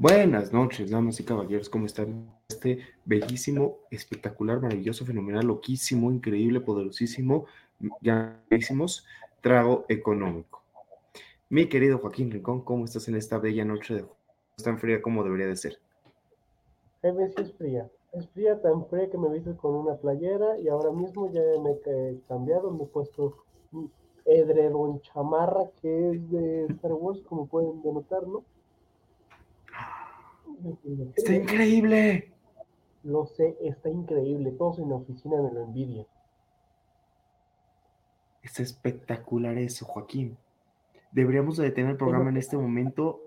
Buenas noches, damas y caballeros, ¿cómo están? Este bellísimo, espectacular, maravilloso, fenomenal, loquísimo, increíble, poderosísimo, ya hicimos trago económico. Mi querido Joaquín Rincón, ¿cómo estás en esta bella noche de tan fría como debería de ser? Jefe, sí es fría. Es fría, tan fría que me viste con una playera y ahora mismo ya me he cambiado, me he puesto edredón chamarra que es de Star Wars, como pueden denotar, ¿no? Está increíble. Lo sé, está increíble. Todos en la oficina me lo envidian. Es espectacular eso, Joaquín. Deberíamos de detener el programa en este momento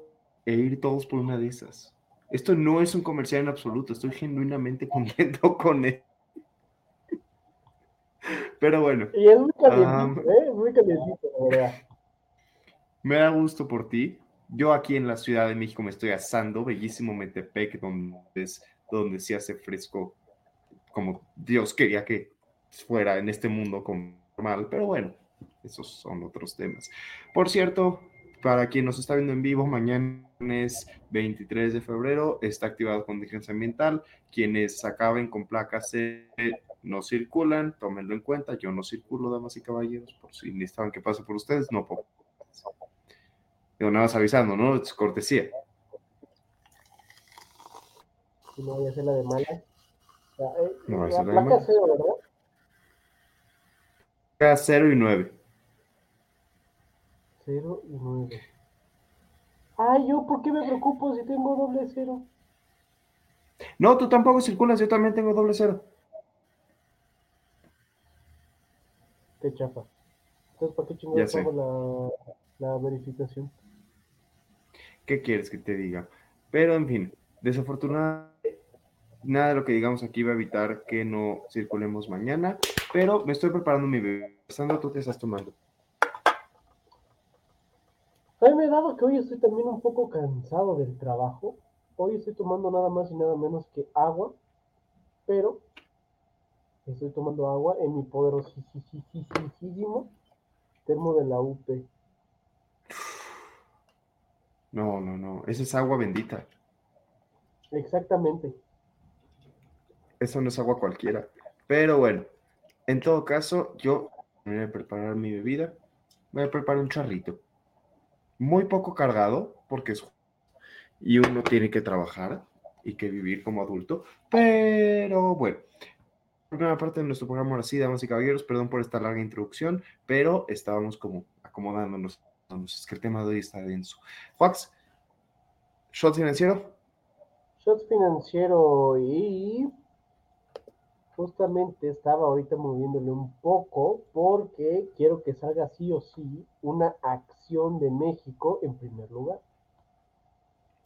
e ir todos por una de esas. Esto no es un comercial en absoluto. Estoy genuinamente contento con él. Pero bueno. Y es muy calientito, ¿eh? Muy calientito, la verdad. Me da gusto por ti. Yo aquí en la Ciudad de México me estoy asando, bellísimo Metepec, donde, es, se hace fresco como Dios quería que fuera en este mundo normal, pero bueno, esos son otros temas. Por cierto, para quien nos está viendo en vivo, mañana es 23 de febrero, está activado contingencia ambiental. Quienes acaben con placas C no circulan, tómenlo en cuenta. Yo no circulo, damas y caballeros, por si necesitaban que pase por ustedes, no puedo. Digo, nada más avisando, ¿no? Es cortesía. no voy a hacer la de mala. eh, no la placa cero, ¿verdad? Placa 0 y 9. 0 y 9. Ay, ¿yo por qué me preocupo si tengo doble cero? No, tú tampoco circulas, yo también tengo doble cero. Qué chafa. Entonces, ¿para qué chingados hago la, la verificación? ¿Qué quieres que te diga? Pero en fin, desafortunadamente, nada de lo que digamos aquí va a evitar que no circulemos mañana, pero me estoy preparando mi bebé. Sandra, ¿tú te estás tomando? A me he dado que hoy estoy también un poco cansado del trabajo. Hoy estoy tomando nada más y nada menos que agua, pero estoy tomando agua en mi poderosísimo termo de la UP. No, no, no. Esa es agua bendita. Exactamente. Eso no es agua cualquiera. Pero bueno, en todo caso, yo voy a preparar mi bebida. Voy a preparar un charrito. Muy poco cargado, porque es. Y uno tiene que trabajar y que vivir como adulto. Pero bueno, primera parte de nuestro programa ahora sí, damas y caballeros, perdón por esta larga introducción, pero estábamos como acomodándonos es que el tema de hoy está denso. Juax, shot financiero. Shot financiero y justamente estaba ahorita moviéndole un poco porque quiero que salga sí o sí una acción de México en primer lugar.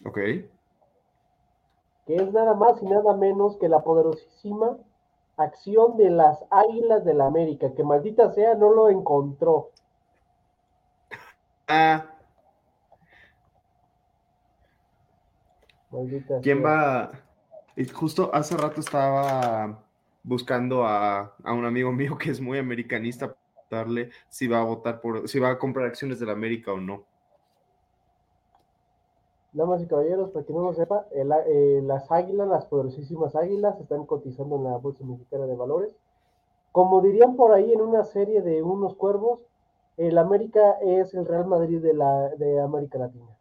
Ok. Que es nada más y nada menos que la poderosísima acción de las Águilas de la América, que maldita sea no lo encontró. Ah. ¿Quién va? Justo hace rato estaba buscando a, un amigo mío que es muy americanista darle si va a votar por, si va a comprar acciones de la América o no. Damas y caballeros, para quien no lo sepa, eh, las águilas, las poderosísimas águilas, están cotizando en la Bolsa Mexicana de Valores. Como dirían por ahí en una serie de unos cuervos, el América es el Real Madrid de, la, de América Latina.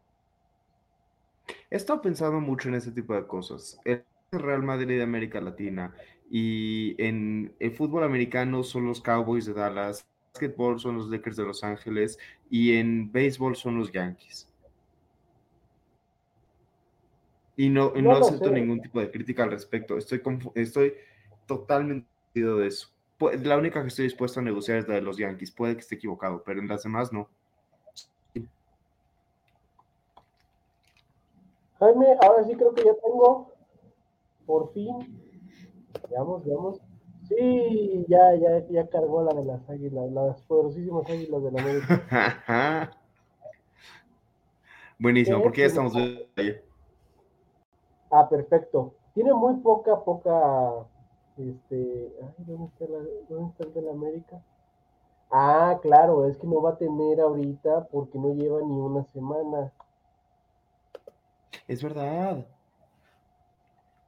He estado pensando mucho en ese tipo de cosas. El Real Madrid de América Latina y en el fútbol americano son los Cowboys de Dallas, en básquetbol son los Lakers de Los Ángeles y en béisbol son los Yankees. Y no, y no No lo acepto sé. ningún tipo de crítica al respecto. Estoy, estoy totalmente de eso. La única que estoy dispuesto a negociar es la de los Yankees. Puede que esté equivocado, pero en las demás no. Jaime, ahora sí creo que ya tengo, por fin, veamos, veamos. Sí, ya, ya, ya cargó la de las águilas, las poderosísimas águilas de la América. Buenísimo, porque ya estamos. Ah, perfecto. Tiene muy poca, poca, este, ay, ¿dónde está, la, ¿dónde está el de la América? Ah, claro, es que no va a tener ahorita porque no lleva ni una semana. Es verdad.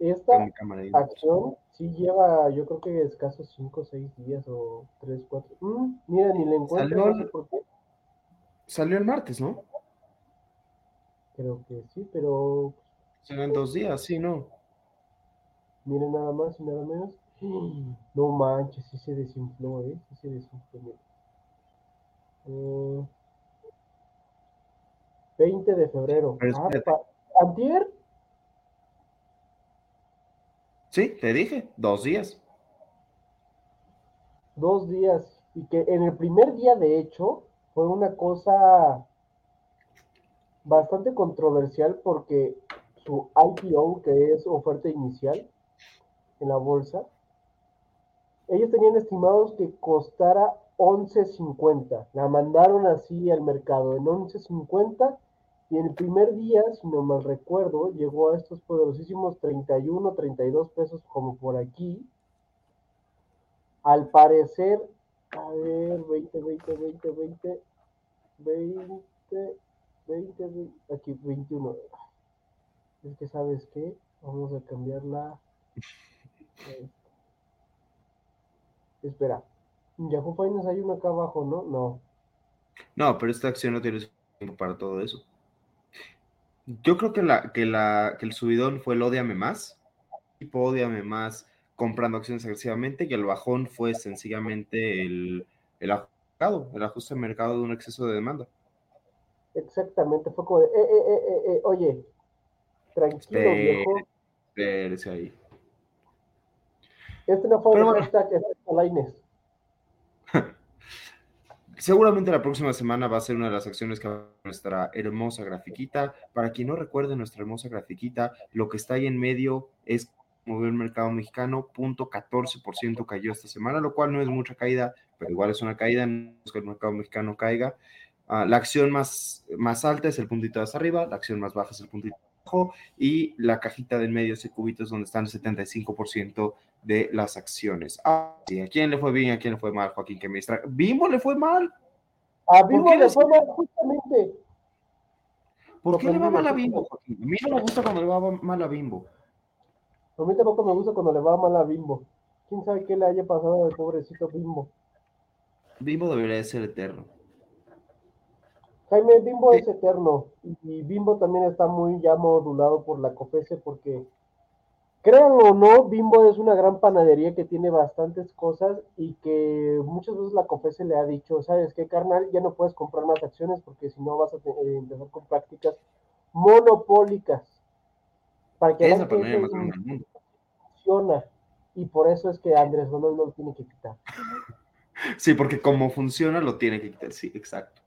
Esta acción sí lleva, yo creo que escasos 5 o 6 días o 3, 4. mira, ni le encuentro, Salió no sé el- por qué. Salió el martes, ¿no? Creo que sí, pero Serán dos días, sí, ¿no? Miren nada más y nada menos. No manches, sí se desinfló, ¿eh? Sí se desinfló. mira. Eh, 20 de febrero. Ah, ¿Antier? Sí, te dije, dos días. Dos días. Y que en el primer día, de hecho, fue una cosa bastante controversial porque su IPO, que es oferta inicial en la bolsa, ellos tenían estimados que costara 11.50. La mandaron así al mercado en 11.50 y en el primer día, si no mal recuerdo, llegó a estos poderosísimos 31, 32 pesos como por aquí. Al parecer, a ver, 20, 20, 20, 20, 20, 20, 20, aquí 21. Es que, ¿sabes qué? Vamos a cambiarla. Eh, Espera. En Yahoo Finance hay uno acá abajo, ¿no? No. No, pero esta acción no tiene tiempo para todo eso. Yo creo que, la, que, la, que el subidón fue el odiame más, tipo odiame más comprando acciones agresivamente, y el bajón fue sencillamente el, el ajustado, el ajuste de mercado de un exceso de demanda. Exactamente. Fue como de, eh, eh, eh, eh, eh, oye, tranquilo, viejo. Espérese ahí. Este no fue bueno. hashtag. Seguramente la próxima semana va a ser una de las acciones que nuestra hermosa grafiquita. Para quien no recuerde nuestra hermosa grafiquita, lo que está ahí en medio es movió el mercado mexicano, punto 14% cayó esta semana, lo cual no es mucha caída, pero igual es una caída, no es que el mercado mexicano caiga. Ah, la acción más, más alta es el puntito de hasta arriba, la acción más baja es el puntito y la cajita del medio, ese cubito, es donde están el 75% de las acciones. Ah, sí, ¿a quién le fue bien, a quién le fue mal, Joaquín? Que me distrae. ¿Bimbo le fue mal? A qué le fue mal, justamente. ¿Por qué le va mal a. Bimbo, Joaquín? A mí no me gusta cuando le va mal a Bimbo. A mí tampoco me gusta cuando le va mal a Bimbo. ¿Quién sabe qué le haya pasado al pobrecito Bimbo? Bimbo debería de ser eterno. Jaime, Bimbo Sí. es eterno y Bimbo también está muy ya modulado por la COFESE porque, créanlo o no, Bimbo es una gran panadería que tiene bastantes cosas y que muchas veces la COFESE le ha dicho, ¿sabes qué, carnal? Ya no puedes comprar más acciones porque si no vas a eh, empezar con prácticas monopólicas. Para que Es vean la que panadería eso más grande del mundo. funciona y por eso es que Andrés Manuel no lo tiene que quitar. Sí, porque como funciona lo tiene que quitar. Sí, exacto.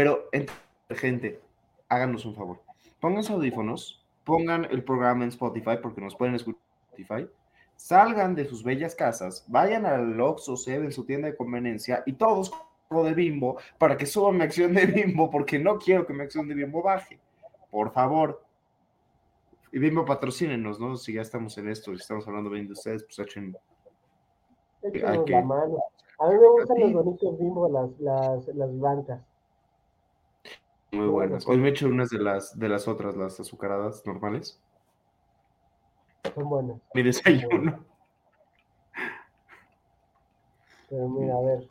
Pero, ent- gente, háganos un favor. Pongan sus audífonos, pongan el programa en Spotify, porque nos pueden escuchar en Spotify. Salgan de sus bellas casas, vayan al Oxxo, en su tienda de conveniencia y todos de Bimbo para que suba mi acción de Bimbo, porque no quiero que mi acción de Bimbo baje. Por favor. Y Bimbo, patrocínenos, ¿no? Si ya estamos en esto, si estamos hablando bien de ustedes, pues echen que- la mano. A mí me gustan los bonitos Bimbo, las, las, las blancas. Muy buenas. Hoy me he hecho unas de las, de las otras, las azucaradas normales. Son buenas. Mi desayuno. Pero mira, a ver.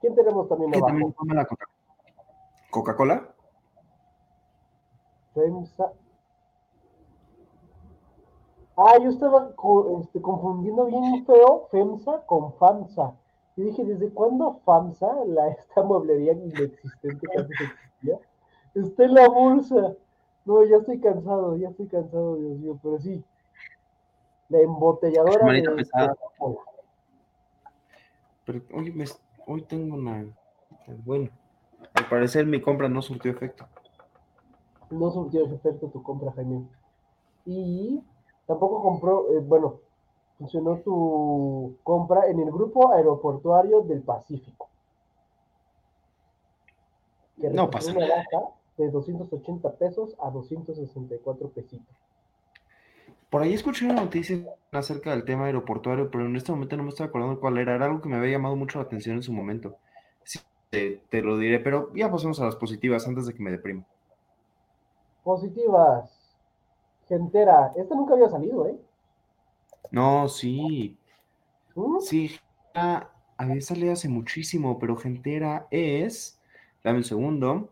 ¿Quién tenemos también ¿Qué también abajo? toma la Coca- Coca-Cola? FEMSA. Ah, yo estaba co- este, confundiendo bien feo FEMSA con FAMSA. Y dije, ¿desde cuándo FAMSA, la, esta mueblería inexistente que antes existía, está en la bolsa? No, ya estoy cansado, ya estoy cansado, Dios mío, pero sí. La embotelladora de. Pero hoy, me- hoy tengo una. Bueno, al parecer mi compra no surtió efecto. No surtió efecto tu compra, Jaime. Y tampoco compró, eh, bueno, funcionó tu compra en el grupo aeroportuario del Pacífico. No pasa nada. baja de 280 pesos a 264 pesitos. Por ahí escuché una noticia acerca del tema aeroportuario, pero en este momento no me estoy acordando cuál era. Era algo que me había llamado mucho la atención en su momento. Sí, te, te lo diré, pero ya pasemos a las positivas antes de que me deprima. Positivas. Gentera. Esta nunca había salido, ¿eh? No, sí, ¿Mm? sí, había salido hace muchísimo, pero Gentera es. Dame un segundo.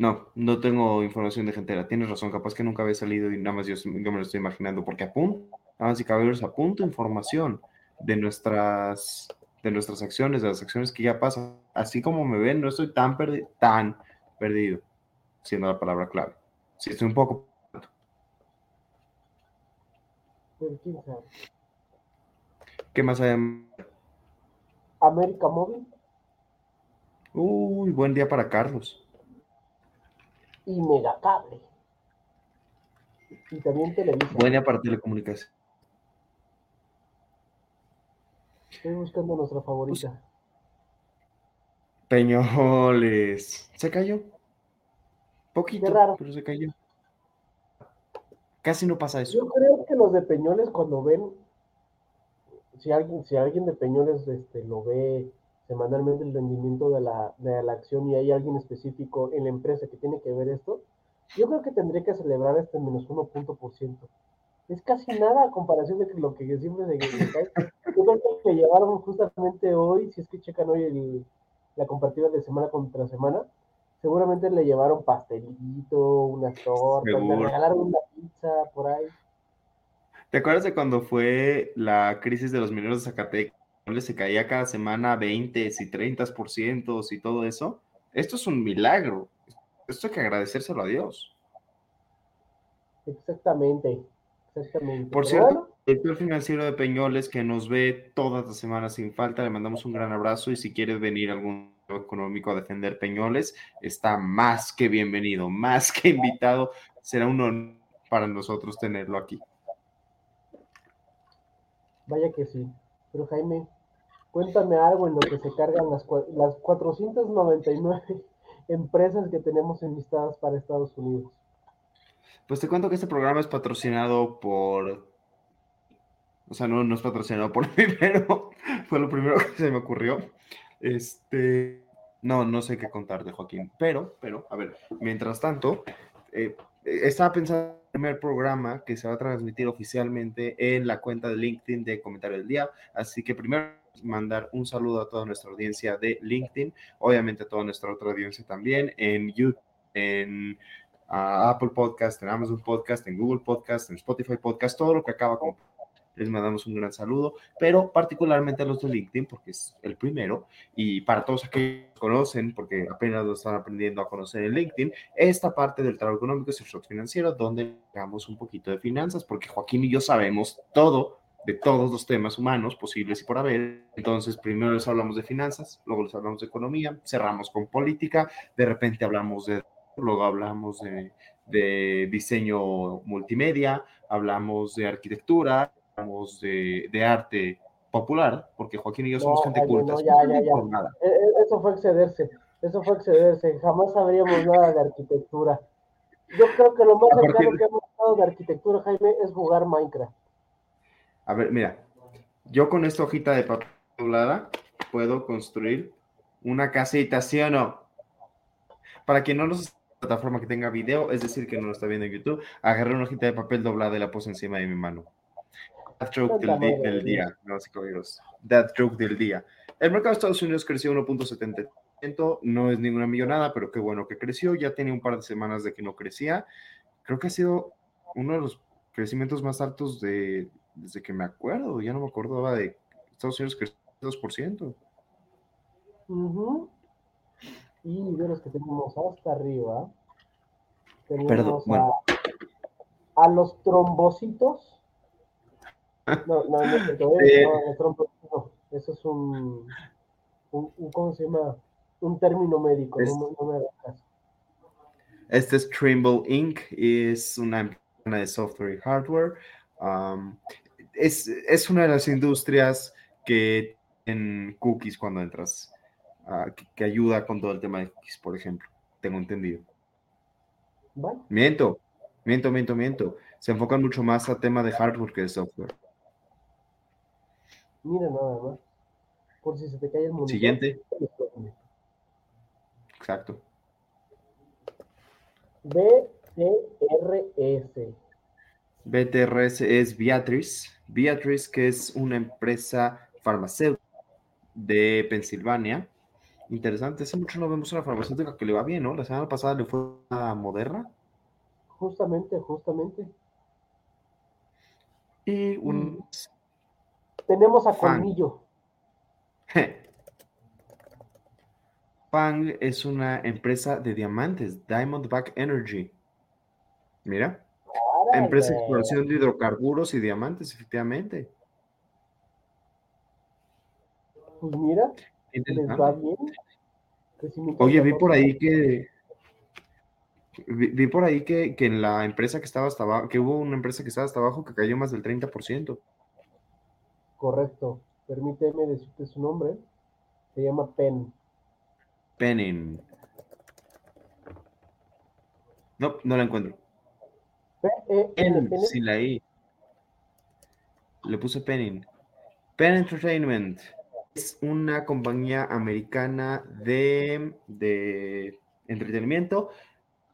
No, no tengo información de Gentera. Tienes razón, capaz que nunca había salido y nada más yo, yo me lo estoy imaginando, porque apunto, damas y caballeros, apunto información de nuestras, de nuestras acciones, de las acciones que ya pasan. Así como me ven, no estoy tan, perdi- tan perdido, siendo la palabra clave. Sí, estoy un poco. ¿Qué más hay? América Móvil Uy, buen día para Carlos. Y Megacable. Y también Televisa. Buen día para telecomunicación. Estoy buscando nuestra favorita. Peñoles. Se cayó. Poquito, Qué raro. pero se cayó. Casi no pasa eso. Yo creo que los de Peñoles cuando ven, si alguien, si alguien de Peñoles este, lo ve semanalmente el rendimiento de la, de la acción y hay alguien específico en la empresa que tiene que ver esto, yo creo que tendría que celebrar este menos 1 punto por ciento. Es casi nada a comparación de lo que siempre se cae. Yo creo que le llevaron justamente hoy, si es que checan hoy el- la comparativa de semana contra semana, seguramente le llevaron pastelito, unas tortas, le regalaron una pizza por ahí. ¿Te acuerdas de cuando fue la crisis de los mineros de Zacatecas? Se caía cada semana 20 y 30% y todo eso. Esto es un milagro. Esto hay que agradecérselo a Dios. Exactamente, exactamente. Por cierto, bueno, el director financiero de Peñoles que nos ve todas las semanas sin falta, le mandamos un gran abrazo y si quiere venir algún económico a defender Peñoles, está más que bienvenido, más que invitado. Será un honor para nosotros tenerlo aquí. vaya que sí. Pero Jaime, cuéntame algo en lo que se cargan las, las 499 empresas que tenemos enlistadas para Estados Unidos. Pues te cuento que este programa es patrocinado por. O sea, no, no es patrocinado por mí, pero fue lo primero que se me ocurrió. Este. No, no sé qué contarte, Joaquín. Pero, pero, a ver, mientras tanto, eh, estaba pensando primer programa que se va a transmitir oficialmente en la cuenta de LinkedIn de Comentario del Día. Así que primero mandar un saludo a toda nuestra audiencia de LinkedIn, obviamente a toda nuestra otra audiencia también en YouTube, en a Apple Podcast, en Amazon Podcast, en Google Podcast, en Spotify Podcast, todo lo que acaba con. Les mandamos un gran saludo, pero particularmente a los de LinkedIn, porque es el primero, y para todos aquellos que conocen, porque apenas lo están aprendiendo a conocer en LinkedIn, esta parte del trabajo económico es el shot financiero, donde hagamos un poquito de finanzas, porque Joaquín y yo sabemos todo de todos los temas humanos posibles y por haber. Entonces, primero les hablamos de finanzas, luego les hablamos de economía, cerramos con política, de repente hablamos de luego hablamos de, de diseño multimedia, hablamos de arquitectura, hablamos de, de arte popular, porque Joaquín y yo somos No, gente culta, no, ya, ya, ya. informada. Eh, eh, Eso fue excederse, eso fue excederse. Jamás sabríamos nada de arquitectura. Yo creo que lo más cercano de- que hemos estado de arquitectura, Jaime, es jugar Minecraft. A ver, mira, yo con esta hojita de papel doblada puedo construir una casita, ¿sí o no? Para quien no nos plataforma que tenga video, es decir, que no lo está viendo en YouTube, agarré una hojita de papel doblada y la puse encima de mi mano. That joke del, di- del día, no sé. That joke del día. El mercado de Estados Unidos creció 1.70%, no es ninguna millonada, pero qué bueno que creció. Ya tenía un par de semanas de que no crecía. Creo que ha sido uno de los crecimientos más altos de, desde que me acuerdo. Ya no me acordaba de Estados Unidos creció 2%. Ujú. Y de los que tenemos hasta arriba, Perdón, tenemos bueno. a, a los trombocitos. No, no, no es cierto, Eh. no, trombocitos no. Eso es un, un, un- ¿cómo se llama? Un término médico, Es- no, me- hagas caso. Este es Trimble Inc. Es una empresa de software y hardware. Um, es, es una de las industrias que en cookies cuando entras, ah, que, que ayuda con todo el tema de cookies, por ejemplo. Tengo entendido. ¿Vale? Miento, miento, miento, miento. Se enfocan mucho más a tema de hardware que de software. Mira nada más. Por si se te cae el monitor. Siguiente. Exacto. BTRS. BTRS es Beatrice. Beatrice, que es una empresa farmacéutica de Pensilvania. Interesante, hace mucho no vemos una farmacéutica que le va bien, ¿no? La semana pasada le fue a Moderna Justamente, justamente. y un... Tenemos a Fan. Colmillo. Fang es una empresa de diamantes, Diamondback Energy. Mira, empresa de exploración de hidrocarburos y diamantes, efectivamente. Pues mira, les va bien. Oye, vi por ahí que vi, vi por ahí que, que en la empresa que estaba hasta abajo, que hubo una empresa que estaba hasta abajo que cayó más del 30%. Correcto. Permíteme decirte su nombre. Se llama PEN. Penning. No, no la encuentro. P-E-N. Penning, N. sin la I. Le puse Penning. Penn Entertainment es una compañía americana de, de entretenimiento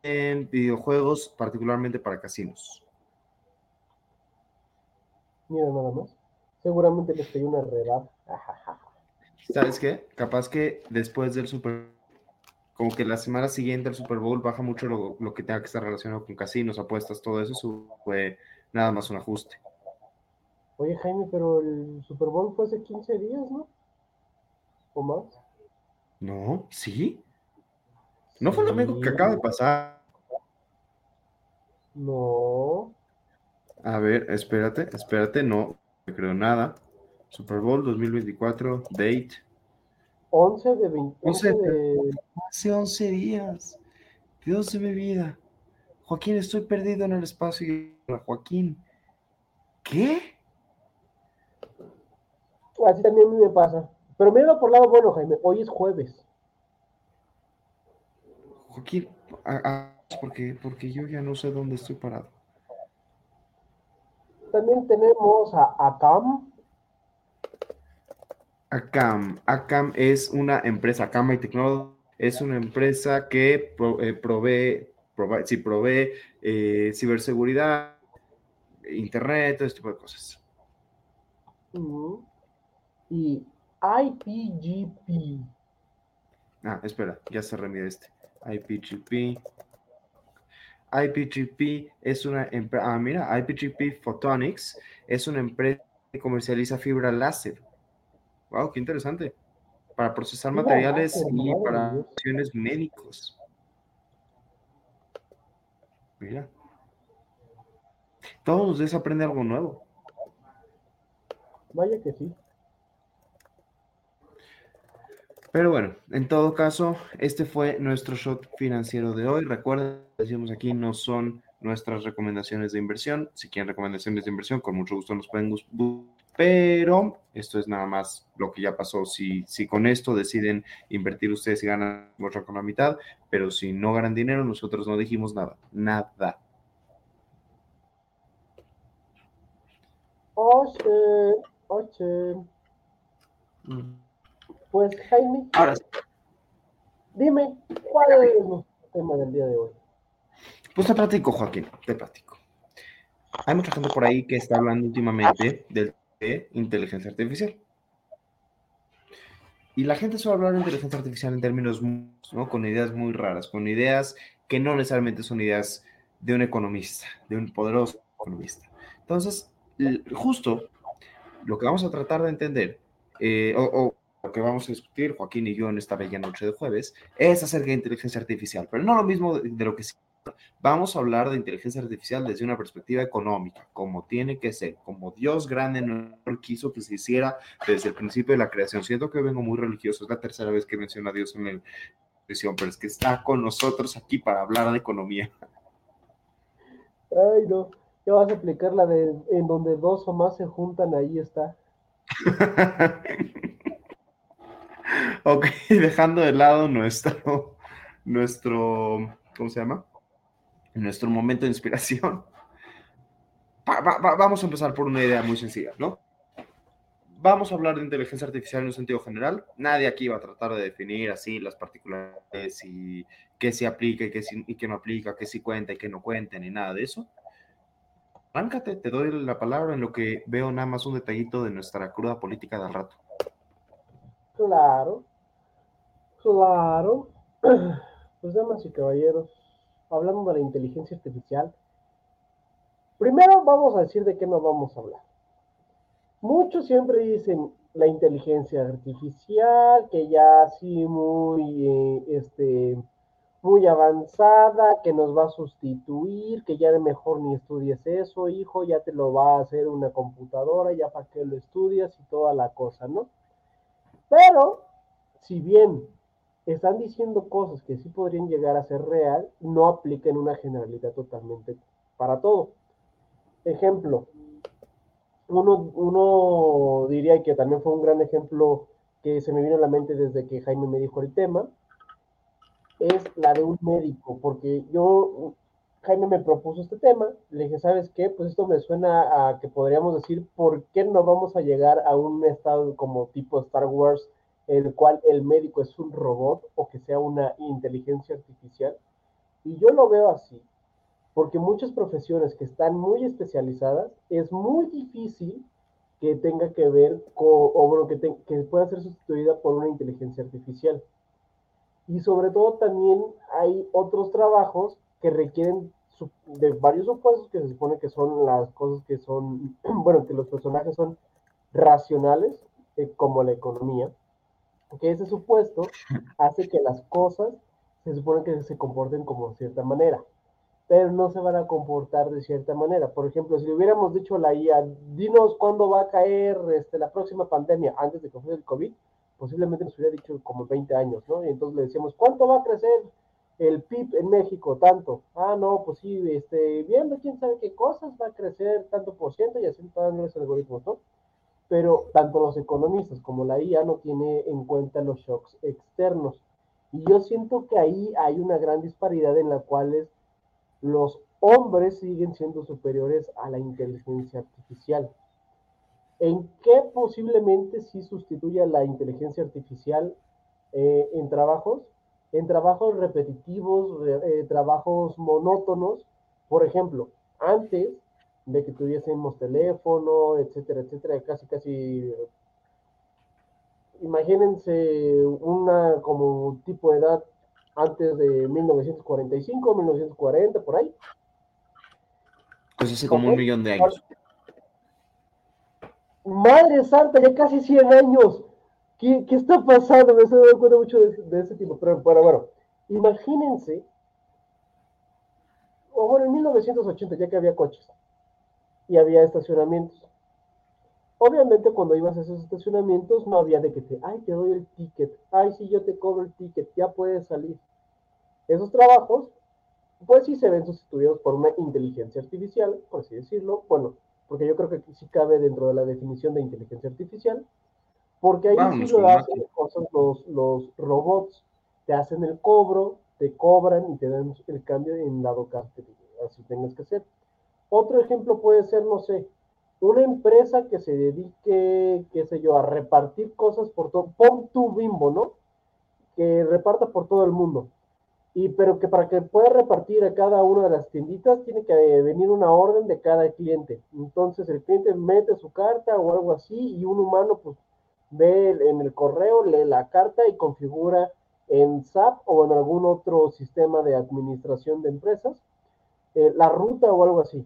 en videojuegos, particularmente para casinos. Mira nada más. Seguramente les cayó una redada. ¿Sabes qué? Capaz que después del Super como que la semana siguiente al Super Bowl baja mucho lo, lo que tenga que estar relacionado con casinos, apuestas, todo eso, eso fue nada más un ajuste. Oye, Jaime, pero el Super Bowl fue hace 15 días, ¿no? ¿O más? No, ¿sí? ¿No fue lo mismo que acaba de pasar? No. A ver, espérate, espérate, no no creo nada. Super Bowl 2024, date. 11 de 20. 11 11 de... Hace 11 días. Dios de mi vida. Joaquín, estoy perdido en el espacio. y- Joaquín. ¿Qué? Así también a mí me pasa. Pero mira por lado bueno, Jaime. Hoy es jueves. Joaquín, a- a- porque, porque yo ya no sé dónde estoy parado. También tenemos a Acam. Acam. Acam es una empresa, Acam y Technology es una empresa que pro- eh, provee, provee, sí, provee eh, ciberseguridad, internet, todo este tipo de cosas. Y IPGP. Ah, espera, ya se remite este. IPGP. IPGP es una empresa. Ah, mira, IPGP Photonics es una empresa que comercializa fibra láser. Wow, qué interesante. Para procesar materiales y para acciones médicos. Mira. Todos los días aprende algo nuevo. Vaya que sí. Pero bueno, en todo caso, este fue nuestro shot financiero de hoy. Recuerden, decimos aquí, no son nuestras recomendaciones de inversión. Si quieren recomendaciones de inversión, con mucho gusto nos pueden buscar. Pero esto es nada más lo que ya pasó. Si, si con esto deciden invertir ustedes y ganan otra con la mitad, pero si no ganan dinero, nosotros no dijimos nada. Nada. Oye, oye. Pues Jaime, Ahora sí, dime, ¿cuál es nuestro tema del día de hoy? Pues te platico, Joaquín, te platico. Hay mucha gente por ahí que está hablando últimamente del- de inteligencia artificial. Y la gente suele hablar de inteligencia artificial en términos, ¿no? Con ideas muy raras, con ideas que no necesariamente son ideas de un economista, de un poderoso economista. Entonces, justo lo que vamos a tratar de entender, eh, o, lo que vamos a discutir, Joaquín y yo, en esta bella noche de jueves, es acerca de inteligencia artificial, pero no lo mismo de, lo que sí. Vamos a hablar de inteligencia artificial desde una perspectiva económica, como tiene que ser, como Dios grande no quiso que se hiciera desde el principio de la creación. Siento que vengo muy religioso, es la tercera vez que menciono a Dios en el visión, pero es que está con nosotros aquí para hablar de economía. Ay, no. Ya vas a aplicar la de en donde dos o más se juntan, ahí está. ok, dejando de lado nuestro, nuestro, ¿cómo se llama? Nuestro momento de inspiración. vamos a empezar por una idea muy sencilla, ¿no? Vamos a hablar de inteligencia artificial en un sentido general. Nadie aquí va a tratar de definir así las particularidades y qué se aplica y qué, y qué no aplica, qué sí cuenta y qué no cuenta, ni nada de eso Arráncate, te doy la palabra en lo que veo nada más un detallito de nuestra cruda política del rato. Claro, claro. Pues damas y caballeros, hablando de la inteligencia artificial, primero vamos a decir de qué nos vamos a hablar. Muchos siempre dicen la inteligencia artificial, que ya así muy, eh, este, muy avanzada, que nos va a sustituir, que ya de mejor ni estudies eso, hijo, ya te lo va a hacer una computadora, ya para que lo estudias y toda la cosa, ¿no? Pero, si bien están diciendo cosas que sí podrían llegar a ser real, no apliquen una generalidad totalmente para todo. Ejemplo, uno, uno diría que también fue un gran ejemplo que se me vino a la mente desde que Jaime me dijo el tema, es la de un médico, porque yo, Jaime me propuso este tema, le dije, ¿sabes qué? Pues esto me suena a que podríamos decir, ¿por qué no vamos a llegar a un estado como tipo Star Wars, el cual el médico es un robot o que sea una inteligencia artificial? Y yo lo veo así, porque muchas profesiones que están muy especializadas, es muy difícil que tenga que ver con, o bueno, que, pueda ser sustituida por una inteligencia artificial. Y sobre todo también hay otros trabajos que requieren de varios supuestos que se supone que son las cosas que son, bueno, que los personajes son racionales, eh, como la economía, que ese supuesto hace que las cosas se supone que se comporten como de cierta manera, pero no se van a comportar de cierta manera. Por ejemplo, si le hubiéramos dicho a la IA, dinos cuándo va a caer este, la próxima pandemia antes de que fuera el COVID, posiblemente nos hubiera dicho como 20 años, ¿no? Y entonces le decíamos, ¿cuánto va a crecer el PIB en México? Tanto. Ah, no, pues sí, este, viendo quién sabe qué cosas va a crecer tanto por ciento y así todos los algoritmos, ¿no? Pero tanto los economistas como la IA no tiene en cuenta los shocks externos. Y yo siento que ahí hay una gran disparidad en la cual los hombres siguen siendo superiores a la inteligencia artificial. ¿En qué posiblemente sí sustituya la inteligencia artificial eh, en trabajos? En trabajos repetitivos, eh, trabajos monótonos. Por ejemplo, antes de que tuviésemos teléfono, etcétera, etcétera, casi, casi, imagínense una como tipo de edad antes de 1945, 1940, por ahí. Pues hace como un millón de años. Madre santa, ya casi 100 años. ¿Qué, qué está pasando? Me estoy dando cuenta mucho de, ese tipo. Pero, bueno, imagínense, o bueno, en 1980, ya que había coches y había estacionamientos. Obviamente, cuando ibas a esos estacionamientos, no había de que te, ay, te doy el ticket, ay, sí, yo te cobro el ticket, ya puedes salir. Esos trabajos, pues sí se ven sustituidos por una inteligencia artificial, por así decirlo. Bueno, porque yo creo que sí cabe dentro de la definición de inteligencia artificial, porque ahí sí lo hacen cosas los, los robots, te hacen el cobro, te cobran y te dan el cambio en dado caso que así tengas que hacer. Otro ejemplo puede ser, no sé, una empresa que se dedique, qué sé yo, a repartir cosas por todo, pon tu bimbo, ¿no? Que reparta por todo el mundo y pero que para que pueda repartir a cada una de las tienditas tiene que venir una orden de cada cliente. Entonces el cliente mete su carta o algo así y un humano pues ve en el correo, lee la carta y configura en SAP o en algún otro sistema de administración de empresas eh, la ruta o algo así.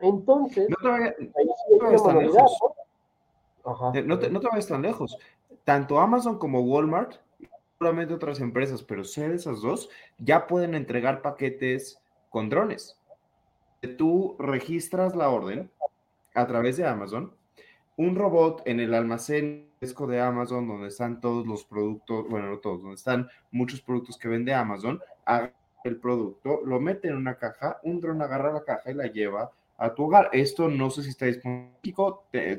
Entonces, No te vayas, no te tan lejos. ¿no? Ajá. Eh, No te, no te vayas tan lejos. Tanto Amazon como Walmart, seguramente otras empresas, pero sé de esas dos, ya pueden entregar paquetes con drones. Tú registras la orden a través de Amazon, un robot en el almacén de Amazon, donde están todos los productos, bueno, no todos, donde están muchos productos que vende Amazon, agarra el producto, lo mete en una caja, un dron agarra la caja y la lleva a tu hogar. Esto no sé si está disponible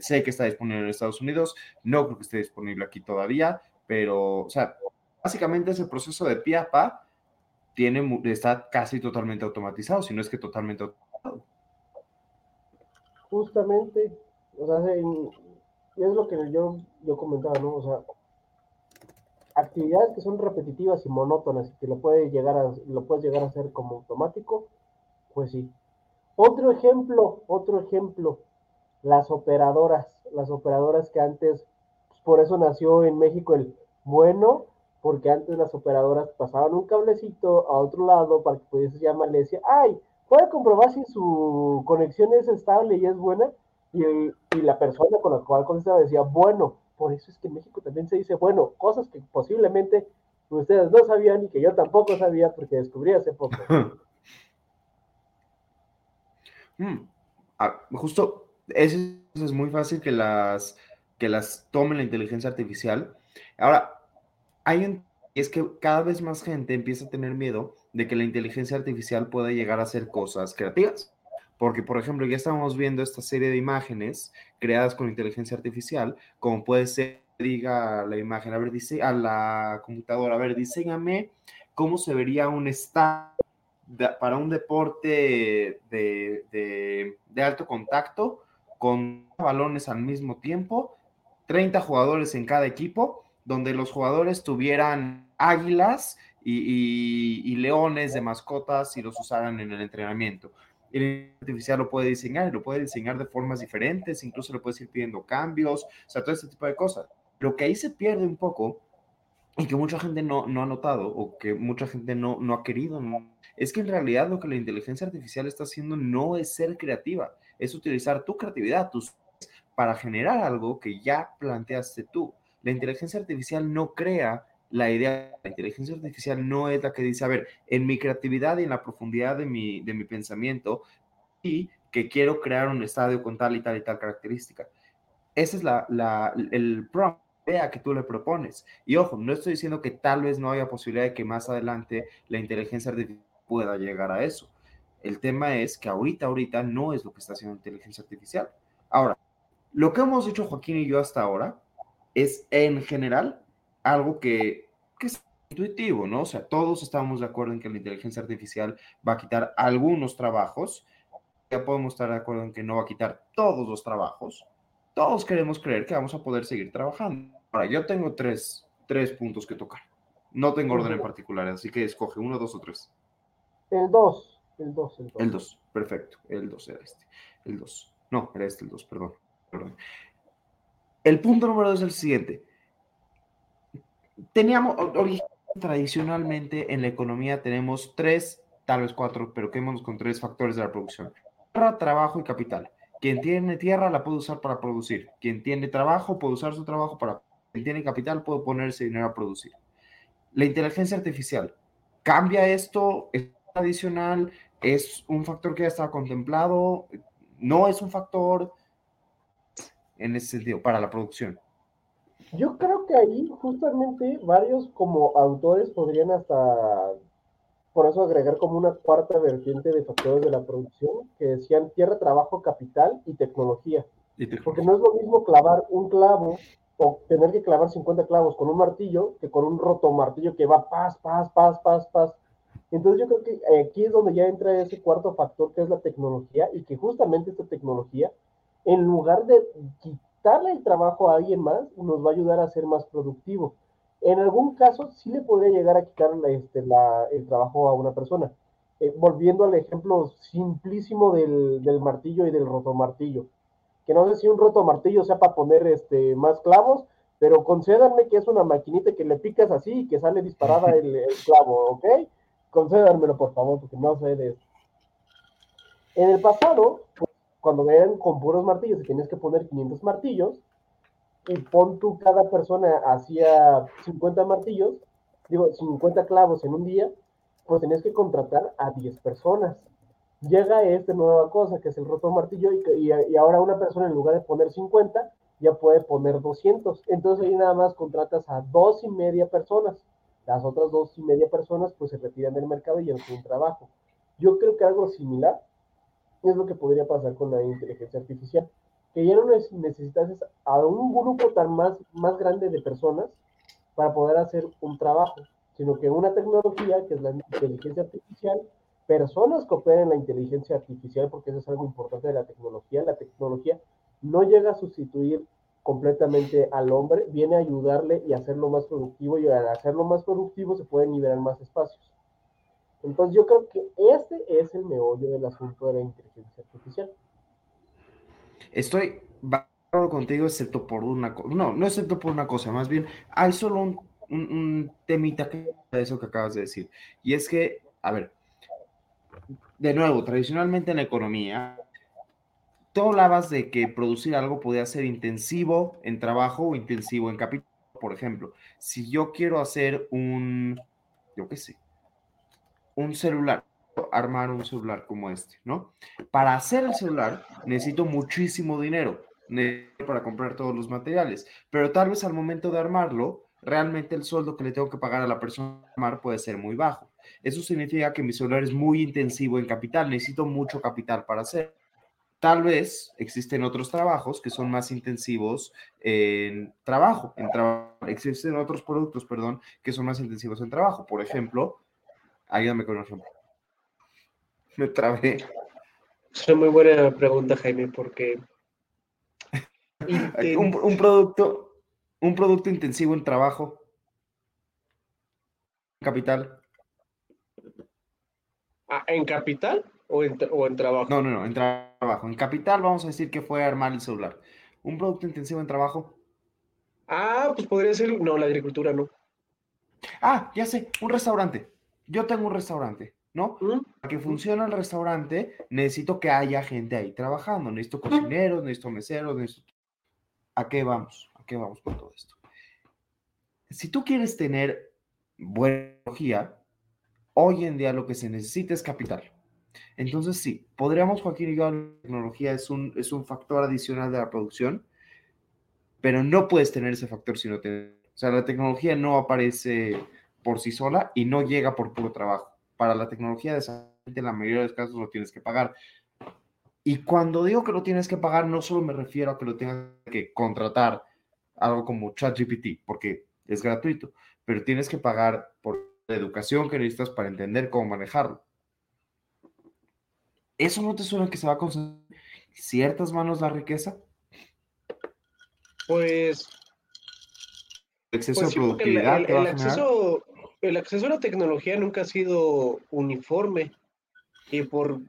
sé que está disponible en Estados Unidos, no creo que esté disponible aquí todavía, pero, o sea, básicamente ese proceso de pie a pa tiene, está casi totalmente automatizado, si no es que totalmente automatizado. Justamente, o sea, es lo que yo, yo comentaba, ¿no? O sea, actividades que son repetitivas y monótonas que lo, puede llegar a, lo puedes llegar a hacer como automático, pues sí. Otro ejemplo, otro ejemplo, las operadoras, las operadoras que antes, pues por eso nació en México el bueno, porque antes las operadoras pasaban un cablecito a otro lado para que pudiese llamarle y decía, ay, puede comprobar si su conexión es estable y es buena, y, y la persona con la cual contestaba decía, bueno, por eso es que en México también se dice, bueno, cosas que posiblemente ustedes no sabían y que yo tampoco sabía porque descubrí hace poco. Mm, ah, justo, eso es muy fácil que las, que las tome la inteligencia artificial. Ahora, hay es que cada vez más gente empieza a tener miedo de que la inteligencia artificial pueda llegar a hacer cosas creativas. Porque, por ejemplo, ya estamos viendo esta serie de imágenes creadas con inteligencia artificial, como puede ser, diga la imagen, a ver, dice a la computadora, a ver, diseñame cómo se vería un estadio para un deporte de, de- alto contacto con balones al mismo tiempo, 30 jugadores en cada equipo, donde los jugadores tuvieran águilas y, leones de mascotas y los usaran en el entrenamiento. Inteligencia artificial lo puede diseñar, y lo puede diseñar de formas diferentes, incluso le puedes ir pidiendo cambios, o sea, todo este tipo de cosas. Lo que ahí se pierde un poco y que mucha gente no, no ha notado o que mucha gente no, no ha querido, es que en realidad lo que la inteligencia artificial está haciendo no es ser creativa, es utilizar tu creatividad, tus para generar algo que ya planteaste tú. La inteligencia artificial no crea la idea, la inteligencia artificial no es la que dice, a ver, en mi creatividad y en la profundidad de mi, de mi pensamiento, y que quiero crear un estadio con tal y tal y tal característica. Ese es la, la, el prompt idea que tú le propones. Y ojo, no estoy diciendo que tal vez no haya posibilidad de que más adelante la inteligencia artificial pueda llegar a eso. El tema es que ahorita, ahorita no es lo que está haciendo la inteligencia artificial. Ahora, lo que hemos hecho Joaquín y yo hasta ahora es en general algo que, que es intuitivo, ¿no? O sea, todos estamos de acuerdo en que la inteligencia artificial va a quitar algunos trabajos, ya podemos estar de acuerdo en que no va a quitar todos los trabajos. Todos queremos creer que vamos a poder seguir trabajando. Ahora, yo tengo tres, tres puntos que tocar. No tengo orden en particular, así que escoge uno, dos o tres. El 2, el 2, el 2. El 2, perfecto. El 2 era este. El 2. No, era este el 2, perdón. perdón. El punto número 2 es el siguiente. Teníamos, tradicionalmente en la economía tenemos tres, tal vez cuatro, pero quedémonos con tres factores de la producción. Trabajo y capital. Quien tiene tierra la puede usar para producir. Quien tiene trabajo puede usar su trabajo para... Quien tiene capital puede ponerse dinero a producir. La inteligencia artificial. ¿Cambia esto? ¿Es adicional? ¿Es un factor que ya estaba contemplado? ¿No es un factor? En ese sentido, para la producción. Yo creo que ahí justamente varios como autores podrían hasta por eso agregar como una cuarta vertiente de factores de la producción que decían tierra, trabajo, capital y tecnología. Y Porque no es lo mismo clavar un clavo o tener que clavar 50 clavos con un martillo que con un rotomartillo que va paz, paz, paz, paz, paz. Entonces yo creo que aquí es donde ya entra ese cuarto factor que es la tecnología y que justamente esta tecnología, en lugar de quitarle el trabajo a alguien más, nos va a ayudar a ser más productivo. En algún caso sí le podría llegar a quitar la- este, la- el trabajo a una persona. Eh, volviendo al ejemplo simplísimo del, del martillo y del rotomartillo que no sé si un roto martillo sea para poner este, más clavos, pero concédanme que es una maquinita que le picas así y que sale disparada el, el clavo, ¿ok? Concédanmelo, por favor, porque no sé de eso. En el pasado, pues, cuando eran con puros martillos y tienes que poner 500 martillos, y pon tú cada persona hacía 50 martillos, digo, 50 clavos en un día, pues tenías que contratar a 10 personas. Llega esta nueva cosa que es el roto martillo y, y, ahora una persona en lugar de poner 50 ya puede poner 200. Entonces ahí nada más contratas a dos y media personas. Las otras dos y media personas pues se retiran del mercado y ya no tienen trabajo. Yo creo que algo similar es lo que podría pasar con la inteligencia artificial, que ya no necesitas a un grupo tan más, más grande de personas para poder hacer un trabajo, sino que una tecnología, que es la inteligencia artificial, personas que operen la inteligencia artificial, porque eso es algo importante de la tecnología, la tecnología no llega a sustituir completamente al hombre, viene a ayudarle y hacerlo más productivo, y al hacerlo más productivo se pueden liberar más espacios. Entonces yo creo que este es el meollo del asunto de la inteligencia artificial. Estoy acuerdo contigo, excepto por una cosa. No, no excepto por una cosa, más bien hay solo un, un, temita que eso que acabas de decir. Y es que, a ver, de nuevo, tradicionalmente en la economía, tú hablabas de que producir algo podía ser intensivo en trabajo o intensivo en capital. Por ejemplo, si yo quiero hacer un, yo qué sé, un celular, armar un celular como este, ¿no? Para hacer el celular necesito muchísimo dinero para comprar todos los materiales, pero tal vez al momento de armarlo, realmente el sueldo que le tengo que pagar a la persona armar puede ser muy bajo. Eso significa que mi celular es muy intensivo en capital, necesito mucho capital para hacer. Tal vez existen otros trabajos que son más intensivos en trabajo, en existen otros productos, perdón, que son más intensivos en trabajo. Por ejemplo, Ayúdame con un ejemplo. Me trabé. Es una muy buena pregunta, Jaime, porque un, producto, un producto intensivo en trabajo. Capital. Ah, ¿En capital o en, o en trabajo? No, no, no, en trabajo. En capital vamos a decir que fue armar el celular. ¿Un producto intensivo en trabajo? Ah, pues podría ser, no, la agricultura no. Ah, ya sé, un restaurante yo tengo un restaurante, ¿no? Para que funcione el restaurante, necesito que haya gente ahí trabajando. Necesito cocineros, necesito meseros, necesito... ¿A qué vamos? ¿A qué vamos con todo esto? Si tú quieres tener buena tecnología, hoy en día lo que se necesita es capital. Entonces, sí, podríamos, Joaquín y yo, la tecnología es un, es un factor adicional de la producción, pero no puedes tener ese factor si no tienes... O sea, la tecnología no aparece por sí sola y no llega por puro trabajo. Para la tecnología, en la mayoría de los casos lo tienes que pagar. Y cuando digo que lo tienes que pagar, no solo me refiero a que lo tengas que contratar algo como ChatGPT, porque es gratuito, pero tienes que pagar por la educación que necesitas para entender cómo manejarlo. ¿Eso no te suena que se va a concentrar ciertas manos la riqueza? Pues. El exceso pues de productividad. el acceso, el acceso a la tecnología nunca ha sido uniforme y por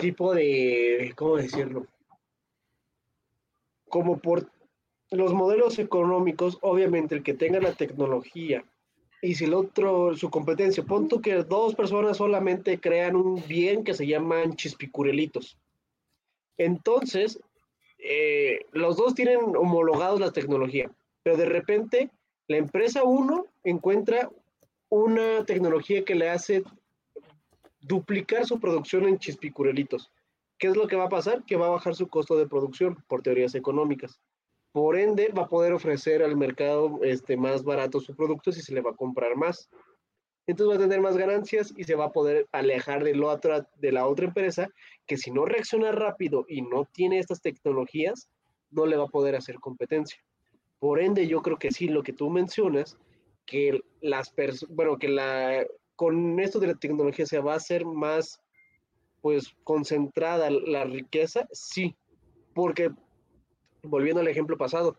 tipo de, ¿cómo decirlo? Como por los modelos económicos, obviamente el que tenga la tecnología y si el otro, su competencia, punto que dos personas solamente crean un bien que se llaman chispicurelitos. Entonces, eh, los dos tienen homologados la tecnología, pero de repente la empresa uno encuentra una tecnología que le hace duplicar su producción en chispicurelitos. ¿Qué es lo que va a pasar? Que va a bajar su costo de producción por teorías económicas. Por ende, va a poder ofrecer al mercado este, más barato su producto si se le va a comprar más. Entonces va a tener más ganancias y se va a poder alejar de, lo otra, de la otra empresa que si no reacciona rápido y no tiene estas tecnologías, no le va a poder hacer competencia. Por ende, yo creo que sí, lo que tú mencionas que las personas, bueno, que la, con esto de la tecnología se va a hacer más, pues, concentrada la riqueza, sí, porque, volviendo al ejemplo pasado,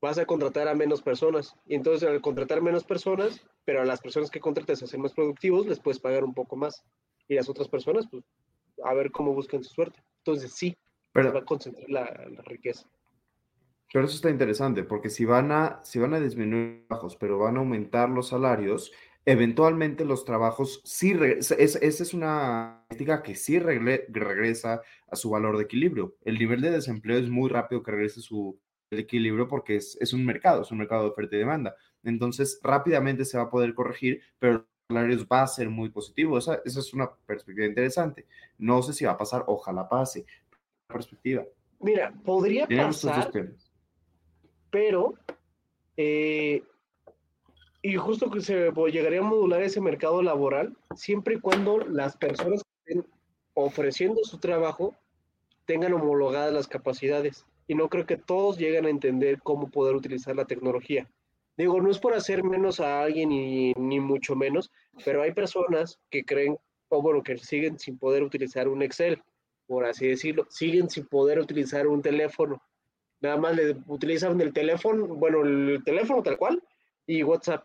vas a contratar a menos personas, y entonces al contratar menos personas, pero a las personas que contrates a ser más productivos, les puedes pagar un poco más, y las otras personas, pues, a ver cómo buscan su suerte. Entonces, sí, pero, se va a concentrar la riqueza. Pero eso está interesante, porque si van a, si van a disminuir bajos, pero van a aumentar los salarios, eventualmente los trabajos sí, esa es, una política que sí regresa a su valor de equilibrio. El nivel de desempleo es muy rápido que regrese a su equilibrio porque es, es, un mercado, es un mercado de oferta y demanda. Entonces, rápidamente se va a poder corregir, pero los salarios va a ser muy positivo. Esa, esa es una perspectiva interesante. No sé si va a pasar, ojalá pase. Perspectiva. Mira, podría pasar, pero eh, y justo que se llegaría a modular ese mercado laboral siempre y cuando las personas que estén ofreciendo su trabajo tengan homologadas las capacidades. Y no creo que todos lleguen a entender cómo poder utilizar la tecnología. Digo, no es por hacer menos a alguien ni, ni mucho menos, pero hay personas que creen, o bueno, que siguen sin poder utilizar un Excel, por así decirlo, siguen sin poder utilizar un teléfono. Nada más le utilizan el teléfono, bueno, el teléfono tal cual, y WhatsApp.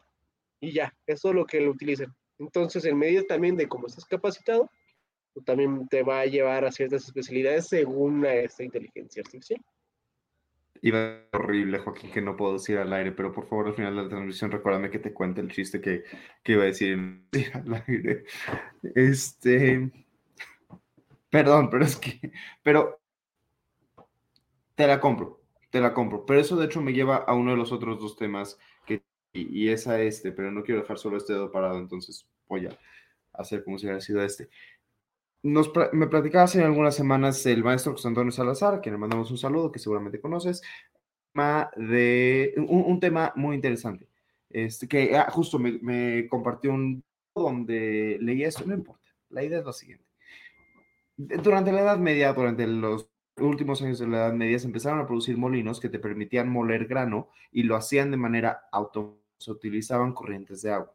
Y ya, eso es lo que lo utilizan. Entonces, en medio también de cómo estás capacitado, pues, también te va a llevar a ciertas especialidades según esta inteligencia artificial. Iba horrible, Joaquín, que no puedo decir al aire, pero por favor, al final de la transmisión, recuérdame que te cuente el chiste que, que iba a decir al aire. Este. Perdón, pero es que. Pero. Te la compro, te la compro. Pero eso, de hecho, me lleva a uno de los otros dos temas y, es a este, pero no quiero dejar solo este dedo parado, entonces voy a hacer como si hubiera sido este. Nos, me platicaba hace algunas semanas el maestro José Antonio Salazar, a quien le mandamos un saludo, que seguramente conoces, de un, tema muy interesante, este, que ah, justo me, me compartió un donde leía esto, no importa, la idea es la siguiente. Durante la Edad Media, durante los últimos años de la Edad Media, se empezaron a producir molinos que te permitían moler grano y lo hacían de manera automática se utilizaban corrientes de agua.